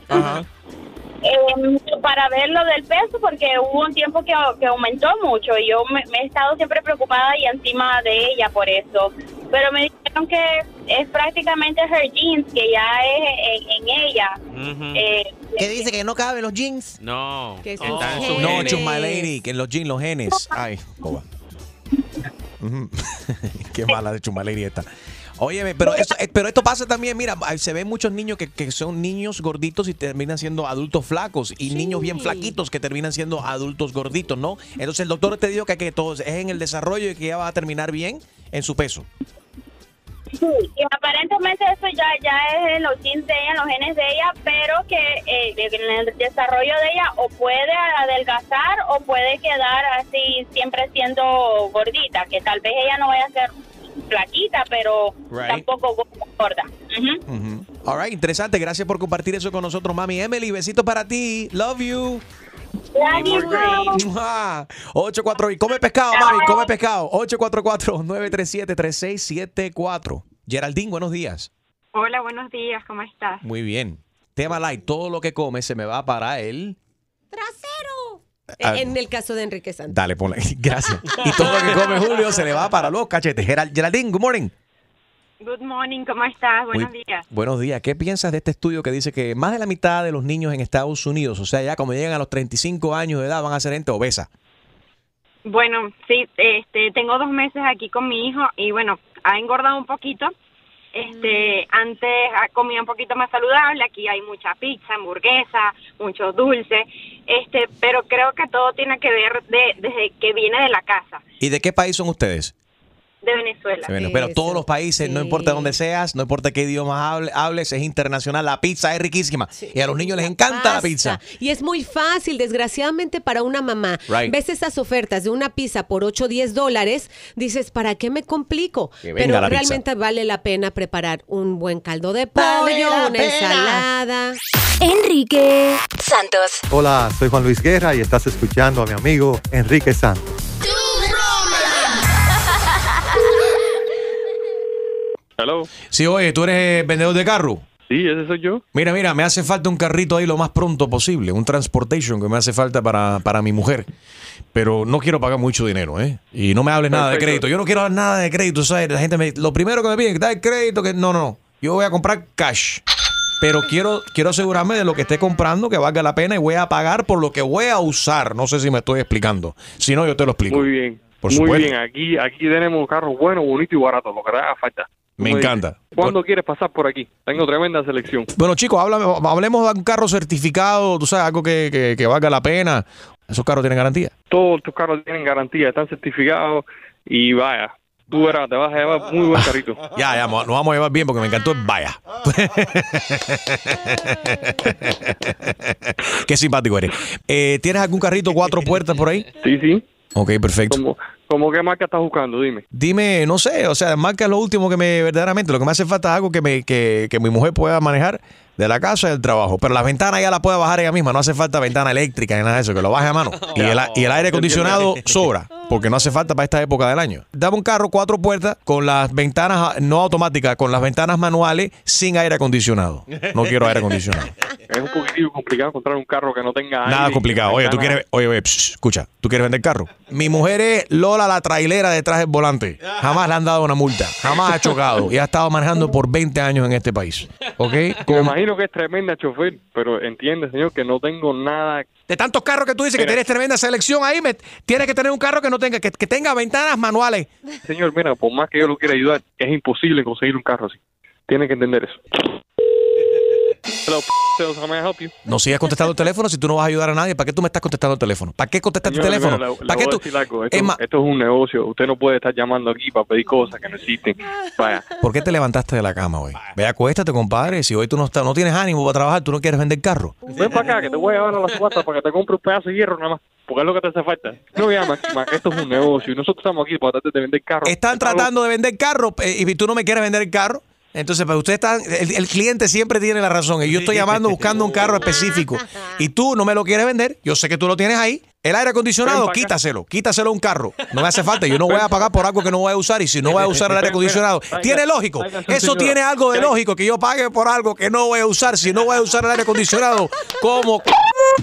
eh, para ver lo del peso, porque hubo un tiempo que, que aumentó mucho y yo me, me he estado siempre preocupada y encima de ella por eso. Pero me dijeron que es prácticamente her jeans, que ya es en, en ella. Eh, ¿Qué dice? ¿Que no caben los jeans? No. Que sus No, my lady, que en los jeans, los genes. Ay, boba. Qué mala de chuma lady esta. Óyeme, pero, eso- eh, pero esto pasa también, mira, se ven muchos niños que, que son niños gorditos y terminan siendo adultos flacos y niños bien flaquitos que terminan siendo adultos gorditos, ¿no? Entonces el doctor te dijo que, que todo es en el desarrollo y que ya va a terminar bien en su peso. Sí, y aparentemente eso ya, ya es en los genes de ella, en los genes de ella, pero que eh, en el desarrollo de ella o puede adelgazar o puede quedar así siempre siendo gordita, que tal vez ella no vaya a ser flaquita, pero Right. tampoco gorda. Ujú. Ujú. All right, interesante. Gracias por compartir eso con nosotros, mami. Emily, besitos para ti. Love you. Mua. 84 y come pescado, mami, come pescado. 844-937-3674. Geraldine, buenos días. Hola, buenos días, ¿cómo estás? Muy bien. Tema light, todo lo que come se me va para él. Ah. En el caso de Enrique Santos. Dale, ponle. Gracias. Y todo lo que come Julio se le va para los cachetes. Geral- Geraldine, good morning. Good morning, ¿cómo estás? Buenos Muy- días. Buenos días. ¿Qué piensas de este estudio que dice que más de la mitad de los niños en Estados Unidos, o sea, ya como llegan a los 35 años de edad, van a ser gente obesa? Bueno, sí, este, tengo dos meses aquí con mi hijo y bueno, ha engordado un poquito. Este, antes ah, comía un poquito más saludable, aquí hay mucha pizza, hamburguesa, mucho dulce, este, pero creo que todo tiene que ver de, desde que viene de la casa, ¿Y de qué país son ustedes? De Venezuela. Bueno, pero todos los países, no importa dónde seas, no importa qué idioma hable- hables, es internacional. La pizza es riquísima. Y a los niños les encanta la pizza. Y es muy fácil, desgraciadamente para una mamá. Right. Ves esas ofertas de una pizza por 8 o 10 dólares, dices, ¿para qué me complico? Pero pizza. realmente vale la pena preparar un buen caldo de pollo, Vale una pena. ensalada. Enrique Santos. Hola, soy Juan Luis Guerra y estás escuchando a mi amigo Enrique Santos. Hello. Sí, oye, ¿tú eres vendedor de carro? Sí, ese soy yo. Mira, mira, me hace falta un carrito ahí lo más pronto posible, un transportation que me hace falta para, para mi mujer. Pero no quiero pagar mucho dinero, ¿eh? Y no me hables nada de crédito. Yo no quiero dar nada de crédito, ¿sabes? La gente me, lo primero que me piden es dar crédito, que no, no. Yo voy a comprar cash. Pero quiero, quiero asegurarme de lo que esté comprando, que valga la pena y voy a pagar por lo que voy a usar. No sé si me estoy explicando. Si no, yo te lo explico. Muy bien. Por Muy supuesto. bien, aquí aquí tenemos carros buenos, bonitos y baratos, lo que haga falta. Me encanta. ¿Cuándo quieres pasar por aquí? Tengo tremenda selección. Bueno, chicos, háblame- hablemos de un carro certificado, tú sabes, algo que, que- que valga la pena. ¿Esos carros tienen garantía? Todos tus carros tienen garantía, están certificados y vaya, tú verás, te vas a llevar muy buen carrito. Ya, ya, nos vamos a llevar bien porque me encantó el vaya. Qué simpático eres. Eh, ¿Tienes algún carrito cuatro puertas por ahí? Sí, sí. Ok, perfecto. ¿Cómo, cómo qué marca estás buscando? Dime. Dime, no sé, o sea, marca es lo último que me, verdaderamente, lo que me hace falta es algo que, me, que, que mi mujer pueda manejar de la casa y del trabajo. Pero las ventanas ya las puede bajar ella misma, no hace falta ventana eléctrica ni nada de eso, que lo baje a mano. Y el, y el aire acondicionado sobra, porque no hace falta para esta época del año. Dame un carro cuatro puertas con las ventanas no automáticas, con las ventanas manuales sin aire acondicionado. No quiero aire acondicionado. Es un poquitico complicado encontrar un carro que no tenga Nada aire y complicado. Oye, tú quieres, oye, oye, psh, escucha, tú quieres vender carro. Mi mujer es Lola la trailera detrás del volante. Jamás le han dado una multa, jamás ha chocado y ha estado manejando por 20 años en este país. ¿Ok? Me imagino que es tremenda chofer, pero entiende, señor, que no tengo nada. De tantos carros que tú dices que tienes tremenda selección ahí, me- tienes que tener un carro que no tenga, que, que tenga ventanas manuales. Señor, mira, por más que yo lo quiera ayudar, es imposible conseguir un carro así. Tiene que entender eso. Hello, sales, how may I help you? No sigas contestando el teléfono si tú no vas a ayudar a nadie. ¿Para qué tú me estás contestando el teléfono? ¿Para qué contestas el teléfono? mira, le- le ¿Para qué tú? algo. Esto, Es más- esto es un negocio. Usted no puede estar llamando aquí para pedir cosas que no existen. Vaya. ¿Por qué te levantaste de la cama hoy? Ve, acuéstate, compadre. Si hoy tú no, no tienes ánimo para trabajar, tú no quieres vender carro. Ven para acá, que te voy a llevar a la subasta para que te compre un pedazo de hierro nada más. Porque es lo que te hace falta. No llamas. Esto es un negocio y nosotros estamos aquí para tratar de vender carros. Están tratando de vender carro eh, y tú no me quieres vender el carro. Entonces, para usted están, el, el cliente siempre tiene la razón. Y yo estoy llamando buscando un carro específico. Y tú no me lo quieres vender. Yo sé que tú lo tienes ahí. El aire acondicionado, quítaselo. Quítaselo a un carro. No me hace falta. Yo no voy a pagar por algo que no voy a usar. Y si no voy a usar el aire acondicionado, tiene lógico. Eso tiene algo de lógico que yo pague por algo que no voy a usar. Si no voy a usar el aire acondicionado, ¿cómo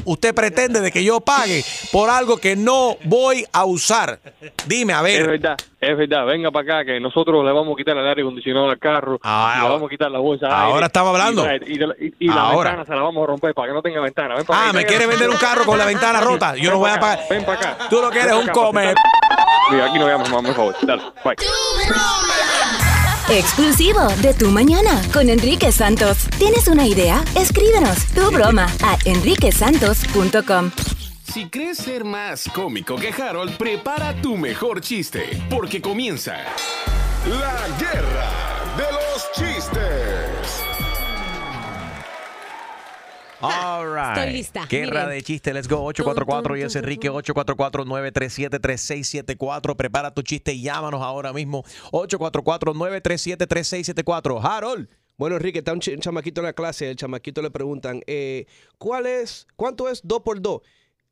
usted pretende de que yo pague por algo que no voy a usar? Dime, a ver. Es verdad, es verdad. Venga para acá que nosotros le vamos a quitar el aire acondicionado al carro. y le vamos a quitar la bolsa. ahora aire, estamos hablando. Y, y, y- y la Ahora. ventana se la vamos a romper para que no tenga ventana. Ven para Ah, me quiere vender un carro con la ventana rota. Yo no voy a pagar. Ven para acá. Tú lo que eres un pa' acá, come. Mira, aquí no llamas más, por favor. Dale, bye. Exclusivo de Tu Mañana con Enrique Santos. ¿Tienes una idea? Escríbenos tu broma a enriquesantos.com. Si crees ser más cómico que Harold, prepara tu mejor chiste, porque comienza la guerra de los All right. Estoy lista, Guerra miren. de chistes, let's go. 844 y es Enrique 844-937-3674. Prepara tu chiste y llámanos ahora mismo. 844-937-3674. Harold. Bueno, Enrique, está un, ch- un chamaquito en la clase. El chamaquito le preguntan, eh, ¿cuál es, cuánto es 2 por 2?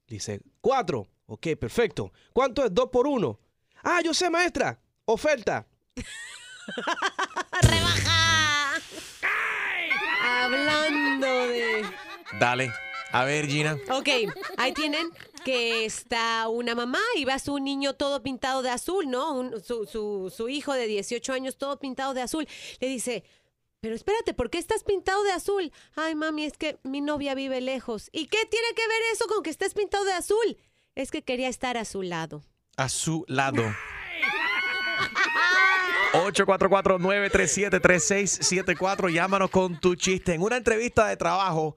Dice, 4. Ok, perfecto. ¿Cuánto es 2 por 1? Ah, yo sé, maestra. Oferta. Hablando de... Dale. A ver, Gina. Ok, ahí tienen que está una mamá y va su niño todo pintado de azul, ¿no? Un- su, su- su hijo de 18 años todo pintado de azul. Le dice, pero espérate, ¿por qué estás pintado de azul? Ay, mami, es que mi novia vive lejos. ¿Y qué tiene que ver eso con que estés pintado de azul? Es que quería estar a su lado. A su lado. 844-937-3674. Llámanos con tu chiste. En una entrevista de trabajo,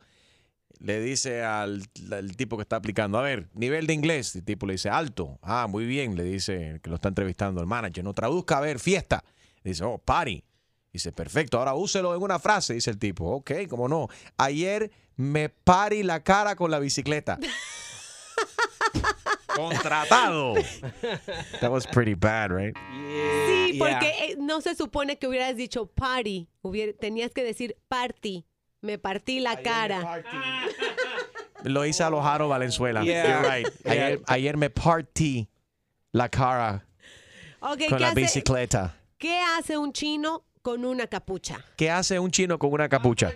le dice al, al tipo que está aplicando, a ver, nivel de inglés. El tipo le dice, alto. Ah, muy bien, le dice el que lo está entrevistando el manager. No traduzca, a ver, fiesta. Dice, oh, party. Dice, perfecto, ahora úselo en una frase, dice el tipo. Ok, cómo no. Ayer me pari la cara con la bicicleta. Contratado. That was pretty bad, right? Sí, porque eh, no se supone que hubieras dicho party. Hubiera- tenías que decir party. Me partí la cara. Lo hice a los Jaro Valenzuela. Yeah. You're right. Ayer, ayer me partí la cara Ok, con ¿qué la hace, bicicleta. ¿qué hace un chino con una capucha? ¿Qué hace un chino con una capucha?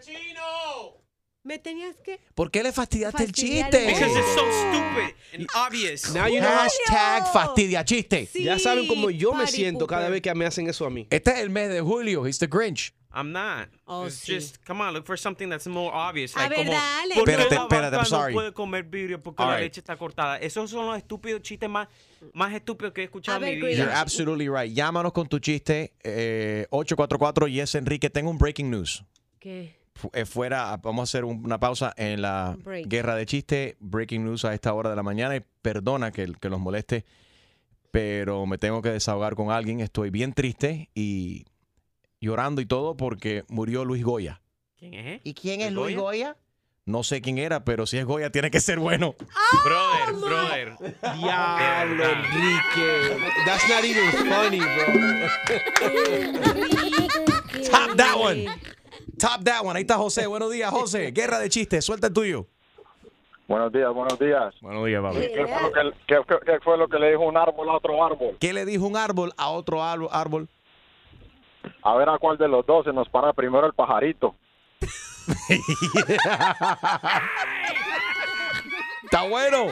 Me tenías que... ¿Por qué le fastidiaste el chiste? Because it's so stupid and obvious. Now you know- Hashtag fastidia chiste. ya saben cómo yo me party siento cada pooper. vez que me hacen eso a mí. Este es el mes de julio. He's the Grinch. I'm not. Oh, It's just, come on, look for something that's more obvious. A Like ver, como, dale. ¿por qué Espérate, la espérate, I'm vaca no sorry. puede comer vidrio porque la leche está cortada? Esos son los estúpidos chistes más, más estúpidos que he escuchado en mi You're vida. absolutely right. Llámanos con tu chiste. Eh, 844 Yes Enrique. Tengo un breaking news. ¿Qué? Eh, fuera, vamos a hacer un- una pausa en la Break. guerra de chistes. Breaking news a esta hora de la mañana. Y perdona que, que los moleste, pero me tengo que desahogar con alguien. Estoy bien triste y llorando y todo porque murió Luis Goya. ¿Quién es? ¿Y quién es Luis Goya? No sé quién era, pero si es Goya tiene que ser bueno. Brother, brother. Diablo, Enrique. That's not even funny, bro. Top that one. Top that one. Ahí está José. Buenos días, José. Guerra de chistes. Suelta el tuyo. Buenos días, buenos días. Buenos días, papi. ¿Qué fue, lo que, qué- qué- qué fue lo que le dijo un árbol a otro árbol? ¿Qué le dijo un árbol a otro árbol? árbol? A ver a cuál de los dos se nos para primero el pajarito. Está bueno.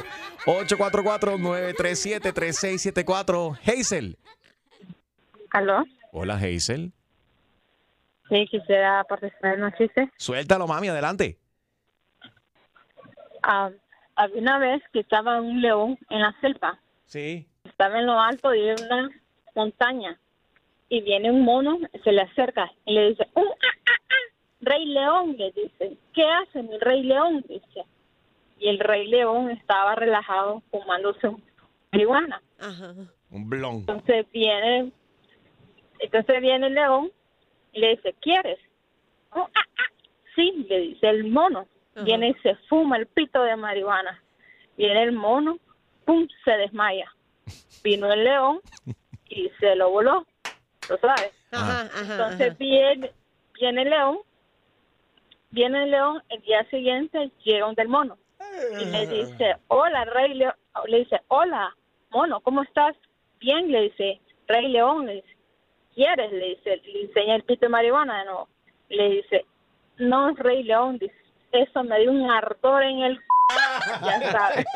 844-937-3674. Hazel. ¿Aló? Hola, Hazel. Sí, quisiera participar en un chiste. Suéltalo, mami. Adelante. Ah, había una vez que estaba un león en la selva. Sí. Estaba en lo alto de una montaña. Y viene un mono, se le acerca y le dice, "Uh, ah, ah, ah, Rey León, le dice, ¿qué hace mi Rey León? Dice. Y el Rey León estaba relajado fumándose un marihuana. Un blon. Entonces viene, entonces viene el león le dice, ¿quieres? "Oh, ah, ah". Sí, le dice el mono. Viene y se fuma el pito de marihuana. Viene el mono, pum, se desmaya. Vino el león y se lo voló. ¿Lo sabes? Entonces viene, viene el león, viene el león, el día siguiente llega un del mono y le dice, hola, Rey León, le dice, hola, mono, ¿cómo estás? Bien, le dice, Rey León, le dice, ¿quieres? Le dice, le enseña el pito de marihuana de nuevo. Le dice, no, Rey León, dice, eso me dio un ardor en el... c-". ya sabes.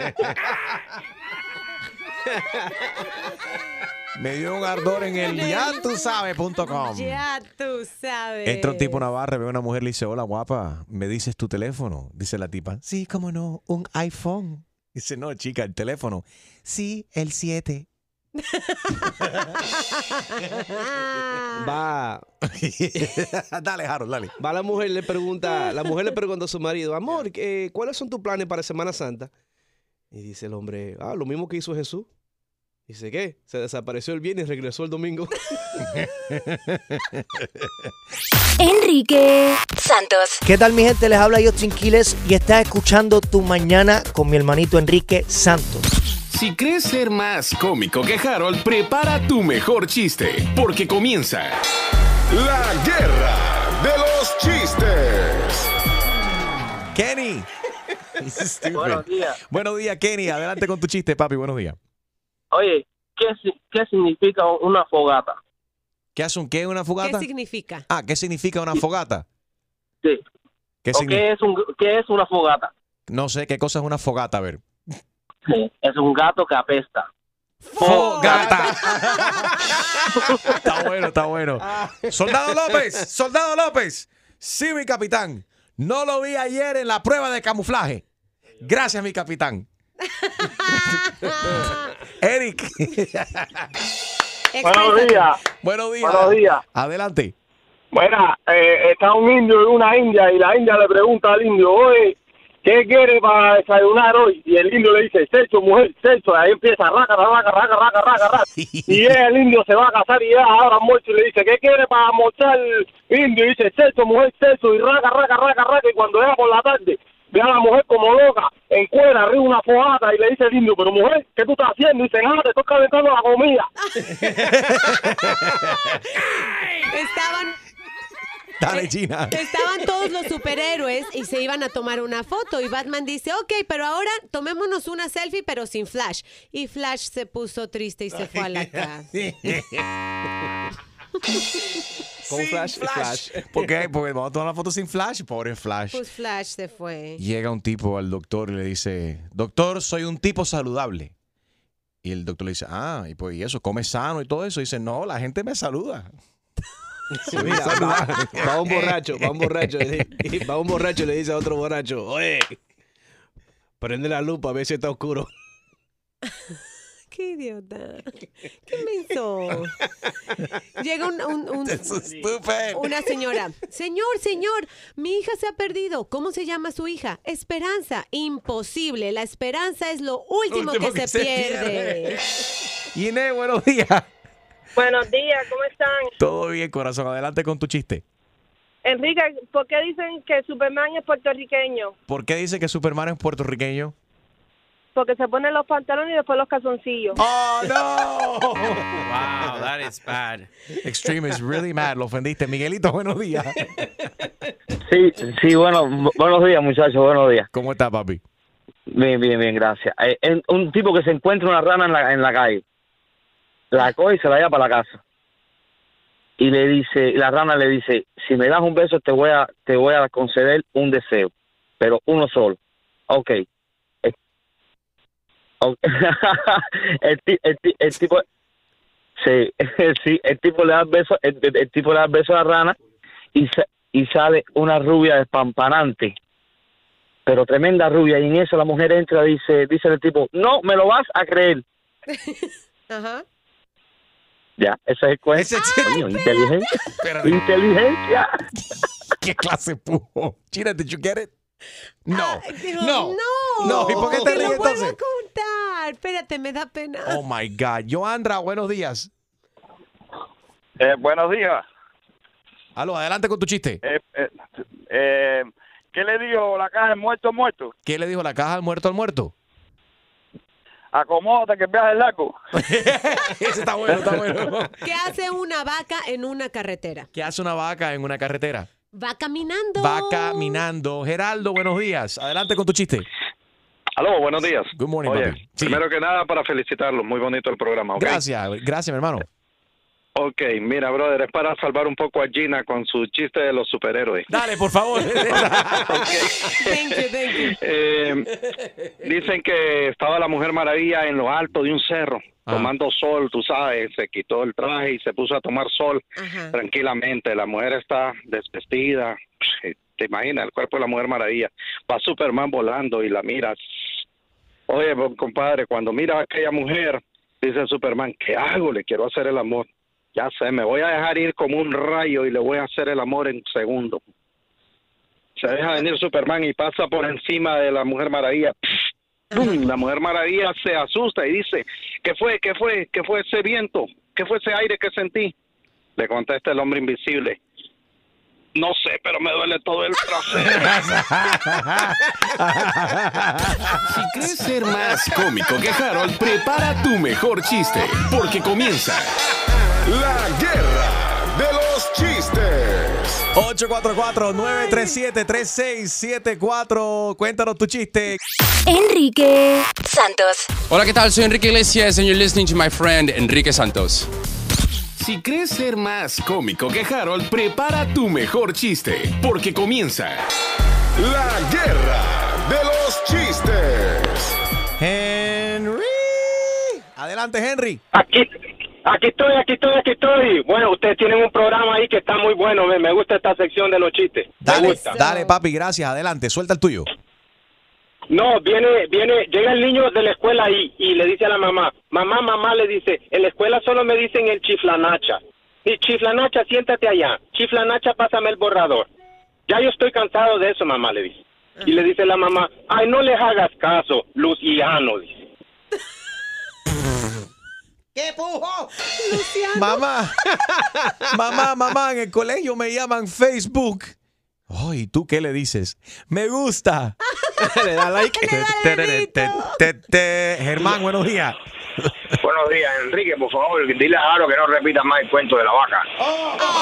Me dio un ardor en el ya tú sabes.com. Ya tú sabes. Entra un tipo a una barra, ve a una mujer, le dice, hola guapa, ¿me dices tu teléfono? Dice la tipa, sí, cómo no, un iPhone. Dice, no, chica, el teléfono. Sí, el 7. Va. dale, Harold, dale. Va la mujer, le pregunta, la mujer le pregunta a su marido, amor, eh, ¿cuáles son tus planes para Semana Santa? Y dice el hombre, ah, lo mismo que hizo Jesús. Dice, ¿qué? Se desapareció el viernes y regresó el domingo. Enrique Santos. ¿Qué tal mi gente? Les habla Justin Quiles y estás escuchando Tu Mañana con mi hermanito Enrique Santos. Si crees ser más cómico que Harold, prepara tu mejor chiste, porque comienza la guerra de los chistes. Kenny. Buenos días. Buenos días, Kenny. Adelante con tu chiste, papi. Buenos días. Oye, ¿qué, si- qué significa una fogata? ¿Qué hace un qué? ¿Una fogata? ¿Qué significa? Ah, ¿qué significa una fogata? Sí. ¿Qué, ¿O signi- qué es, un, qué es una fogata? No sé qué cosa es una fogata, a ver. Es un gato que apesta. ¡Fogata! está bueno, está bueno. Soldado López, Soldado López. Sí, mi capitán. No lo vi ayer en la prueba de camuflaje. Gracias, mi capitán. Eric. Buenos días. Buenos días. Buenos días. Adelante. Bueno, eh, está un indio y una india y la india le pregunta al indio, oye, ¿qué quiere para desayunar hoy? Y el indio le dice, sexo, mujer, sexo. Ahí empieza, raca, raca, raca, raca, raca, raca. Y el indio, se va a casar y llega ahora muerto y le dice, ¿qué quiere para almorzar el indio? Y dice, sexo, mujer, sexo. Y raca, raca, raca, raca. Y cuando llega por la tarde, ve a la mujer como loca, en cuera, arriba una fogata y le dice el indio, pero mujer, ¿qué tú estás haciendo? Y dice, nada, te estoy calentando la comida. Estaban Dale, China. Estaban todos los superhéroes y se iban a tomar una foto y Batman dice, ok, pero ahora tomémonos una selfie pero sin Flash. Y Flash se puso triste y se fue a la casa. Con flash, y flash. ¿Por qué? Porque vamos a tomar la foto sin flash. Pobre Flash. Pues Flash se fue. Llega un tipo al doctor y le dice, doctor, soy un tipo saludable. Y el doctor le dice, ah, y pues y eso, come sano y todo eso. Y dice, no, la gente me saluda. Sí, mira, va, va un borracho, va un borracho, va un borracho y le dice a otro borracho, oye, prende la lupa a ver si está oscuro. Qué idiota. ¿Qué me hizo? Llega un, un- un- una señora. Señor, señor, mi hija se ha perdido. ¿Cómo se llama su hija? Esperanza. Imposible. La esperanza es lo último, Último que, que se, se pierde. Inés, buenos días. Buenos días, ¿cómo están? Todo bien, corazón. Adelante con tu chiste. Enrique, ¿por qué dicen que Superman es puertorriqueño? ¿Por qué dice que Superman es puertorriqueño? Porque se ponen los pantalones y después los calzoncillos. ¡Oh, no! Wow, that is bad. Extreme is really mad. Lo ofendiste. Miguelito, buenos días. Sí, sí, bueno, bu- buenos días, muchachos, buenos días. ¿Cómo está, papi? Bien, bien, bien, gracias. Eh, en- un tipo que se encuentra una rana en la, en la calle, la coge y se la lleva para la casa. Y le dice, la rana le dice, si me das un beso te voy a, te voy a conceder un deseo, pero uno solo. Ok. El, ti- el ti- el tipo, sí, sí, el tipo le da el beso, el, tipo le da el beso a la rana y, sa- y sale una rubia despampanante. Pero tremenda rubia y en eso la mujer entra dice dice el tipo no me lo vas a creer Ajá. ya ese es el cuento. Coño, inteligencia. Inteligencia. ¿Qué clase pujo? Did you get it? No. Digo, no. No. No, ¿y por qué te lo ríes vuelvo entonces? a contar. Espérate, me da pena. Oh my God. Joandra, buenos días. Eh, buenos días. Aló, adelante con tu chiste. Eh, eh, eh, ¿Qué le dijo la caja de muerto muerto? ¿Qué le dijo la caja al muerto al muerto? Acomódate que el viaje es largo. Ese está bueno, está bueno. ¿Qué hace una vaca en una carretera? ¿Qué hace una vaca en una carretera? Va caminando. Va caminando. Geraldo, buenos días. Adelante con tu chiste. Aló, buenos días. Good morning, Oye, papi. Sí. primero que nada para felicitarlos, muy bonito el programa. ¿ok? Gracias, gracias, mi hermano. Ok, mira, brother, es para salvar un poco a Gina con su chiste de los superhéroes. Dale, por favor. Thank you, thank you. Eh, dicen que estaba la Mujer Maravilla en lo alto de un cerro, tomando sol, tú sabes, se quitó el traje y se puso a tomar sol tranquilamente. La mujer está desvestida, te imaginas, el cuerpo de la Mujer Maravilla. Va Superman volando y la mira. Oye, pues, compadre, cuando mira a aquella mujer, dice Superman, ¿qué hago? Le quiero hacer el amor. Ya sé, me voy a dejar ir como un rayo y le voy a hacer el amor en un segundo. Se deja venir Superman y pasa por encima de la Mujer Maravilla. ¡Pum! La Mujer Maravilla se asusta y dice, ¿qué fue? ¿Qué fue? ¿Qué fue ese viento? ¿Qué fue ese aire que sentí? Le contesta el hombre invisible. No sé, pero me duele todo el trasero. Si crees ser más cómico que Harold, prepara tu mejor chiste, porque comienza la guerra. 844-937-3674. Cuéntanos tu chiste. Enrique Santos. Hola, ¿qué tal? Soy Enrique Iglesias and you're listening to my friend Enrique Santos. Si crees ser más cómico que Harold, prepara tu mejor chiste, porque comienza la guerra de los chistes. Henry. Adelante, Henry. Aquí, aquí estoy, aquí estoy, aquí estoy. Bueno, ustedes tienen un programa ahí que está muy bueno. Me, me gusta esta sección de los chistes. Dale, dale, papi, gracias. Adelante, suelta el tuyo. No, viene, viene, llega el niño de la escuela y, y le dice a la mamá, mamá, mamá le dice, en la escuela solo me dicen el chiflanacha. Y chiflanacha, siéntate allá. Chiflanacha, pásame el borrador. Ya yo estoy cansado de eso, mamá le dice. Y le dice la mamá, ay, no les hagas caso, Luciano, dice. ¿Qué pujo? Mamá, mamá, mamá, en el colegio me llaman Facebook. Oh, ¿y tú qué le dices? Me gusta. le da like. Te- te- te- te- te- Germán, buenos días. Buenos días, Enrique, por favor, dile a Aro que no repita más el cuento de la vaca.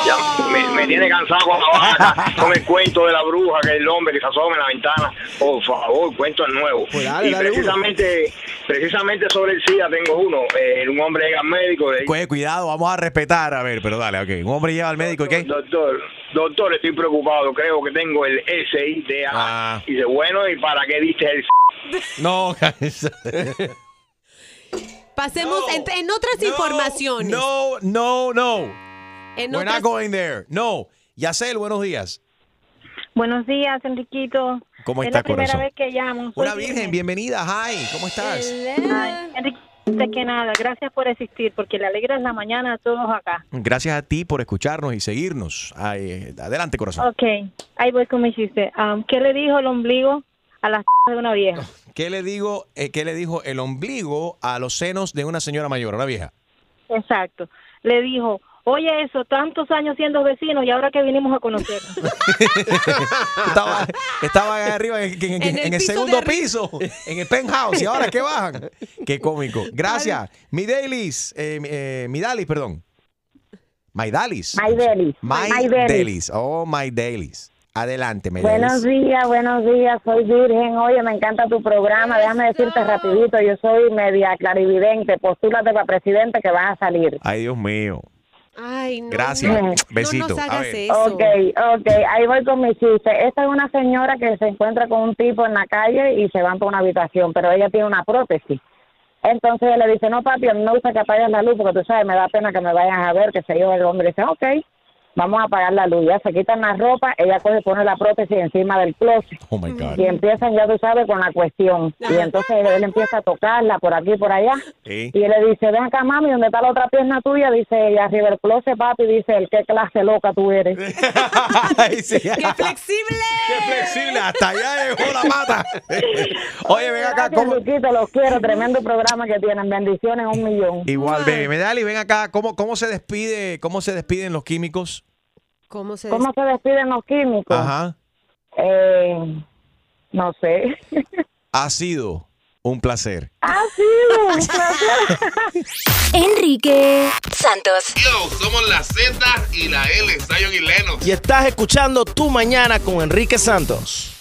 Ya, me, me tiene cansado con la vaca, con el cuento de la bruja, que el hombre que se asoma en la ventana. Por favor, cuento nuevo. Pues dale, y uno. precisamente, precisamente sobre el SIDA tengo uno. Eh, un hombre llega al médico le Cu- Cuidado, vamos a respetar. A ver, pero dale, ok. Un hombre lleva al médico y qué. doctor, doctor, estoy preocupado, creo que tengo el SIDA. Ah. Y dice, bueno, ¿y para qué diste el No, Pasemos en, en otras informaciones. no, no, no. En We're otras- not going there. No. Yacel, buenos días. Buenos días, Enriquito. ¿Cómo es está, la primera corazón? vez que llamo. Soy Una virgen, bienvenida. Hi, ¿cómo estás? Ay, Enrique, antes que nada, gracias por existir, porque le alegras la mañana a todos acá. Gracias a ti por escucharnos y seguirnos. Ay, eh, adelante, corazón. Ok, ahí voy con mi chiste. Um, ¿Qué le dijo el ombligo a la de una vieja? ¿Qué le digo? eh, ¿Qué le dijo el ombligo a los senos de una señora mayor, una vieja? Exacto. Le dijo, oye eso, tantos años siendo vecinos y ahora que vinimos a conocernos. Estaba, estaba arriba en, en- en- En el piso segundo piso, en el penthouse, y ahora que bajan. Qué cómico. Gracias. Mi Dailies, eh, eh, mi Dalis, perdón. My Dalis. My Dailies. My, My. Dailies. Oh, My Dailies. Adelante, My Buenos días, buenos días, soy Virgen. Oye, me encanta tu programa. Déjame decirte rapidito, yo soy media clarividente. Postúlate para presidente que vas a salir. Ay, Dios mío. Ay, no. Gracias. no. Besito. No nos hagas eso. Ok, ok, ahí voy con mi chiste. Esta es una señora que se encuentra con un tipo en la calle y se van por una habitación, pero ella tiene una prótesis. Entonces ella le dice, no papi, a mí me gusta que apagues la luz porque tú sabes, me da pena que me vayan a ver, que se yo. El hombre dice, ok, vamos a apagar la luz. Ya se quitan la ropa, ella coge y pone la prótesis encima del closet. Oh my God. Y empiezan, ya tú sabes, con la cuestión. Y entonces él empieza a tocarla por aquí, por allá. Y él le dice, ven acá, mami, ¿dónde está la otra pierna tuya? Dice ella, arriba del closet, papi. Dice él, qué clase loca tú eres. Ay, sí. ¡Qué flexible! ¡Qué flexible! Hasta allá llegó la mata. Oye, ven acá. Gracias, ¿cómo? Luquito, los quiero. Tremendo programa que tienen. Bendiciones, un millón. Igual, baby. Medali, ven acá. ¿Cómo, cómo se despide, cómo se despiden los químicos? ¿Cómo se ¿Cómo se despiden los químicos? Ajá. Eh, no sé. Ha sido un placer. ha sido un placer. Enrique Santos. Yo, somos la Z y la L, Zion y Lennox. Y estás escuchando Tu Mañana con Enrique Santos.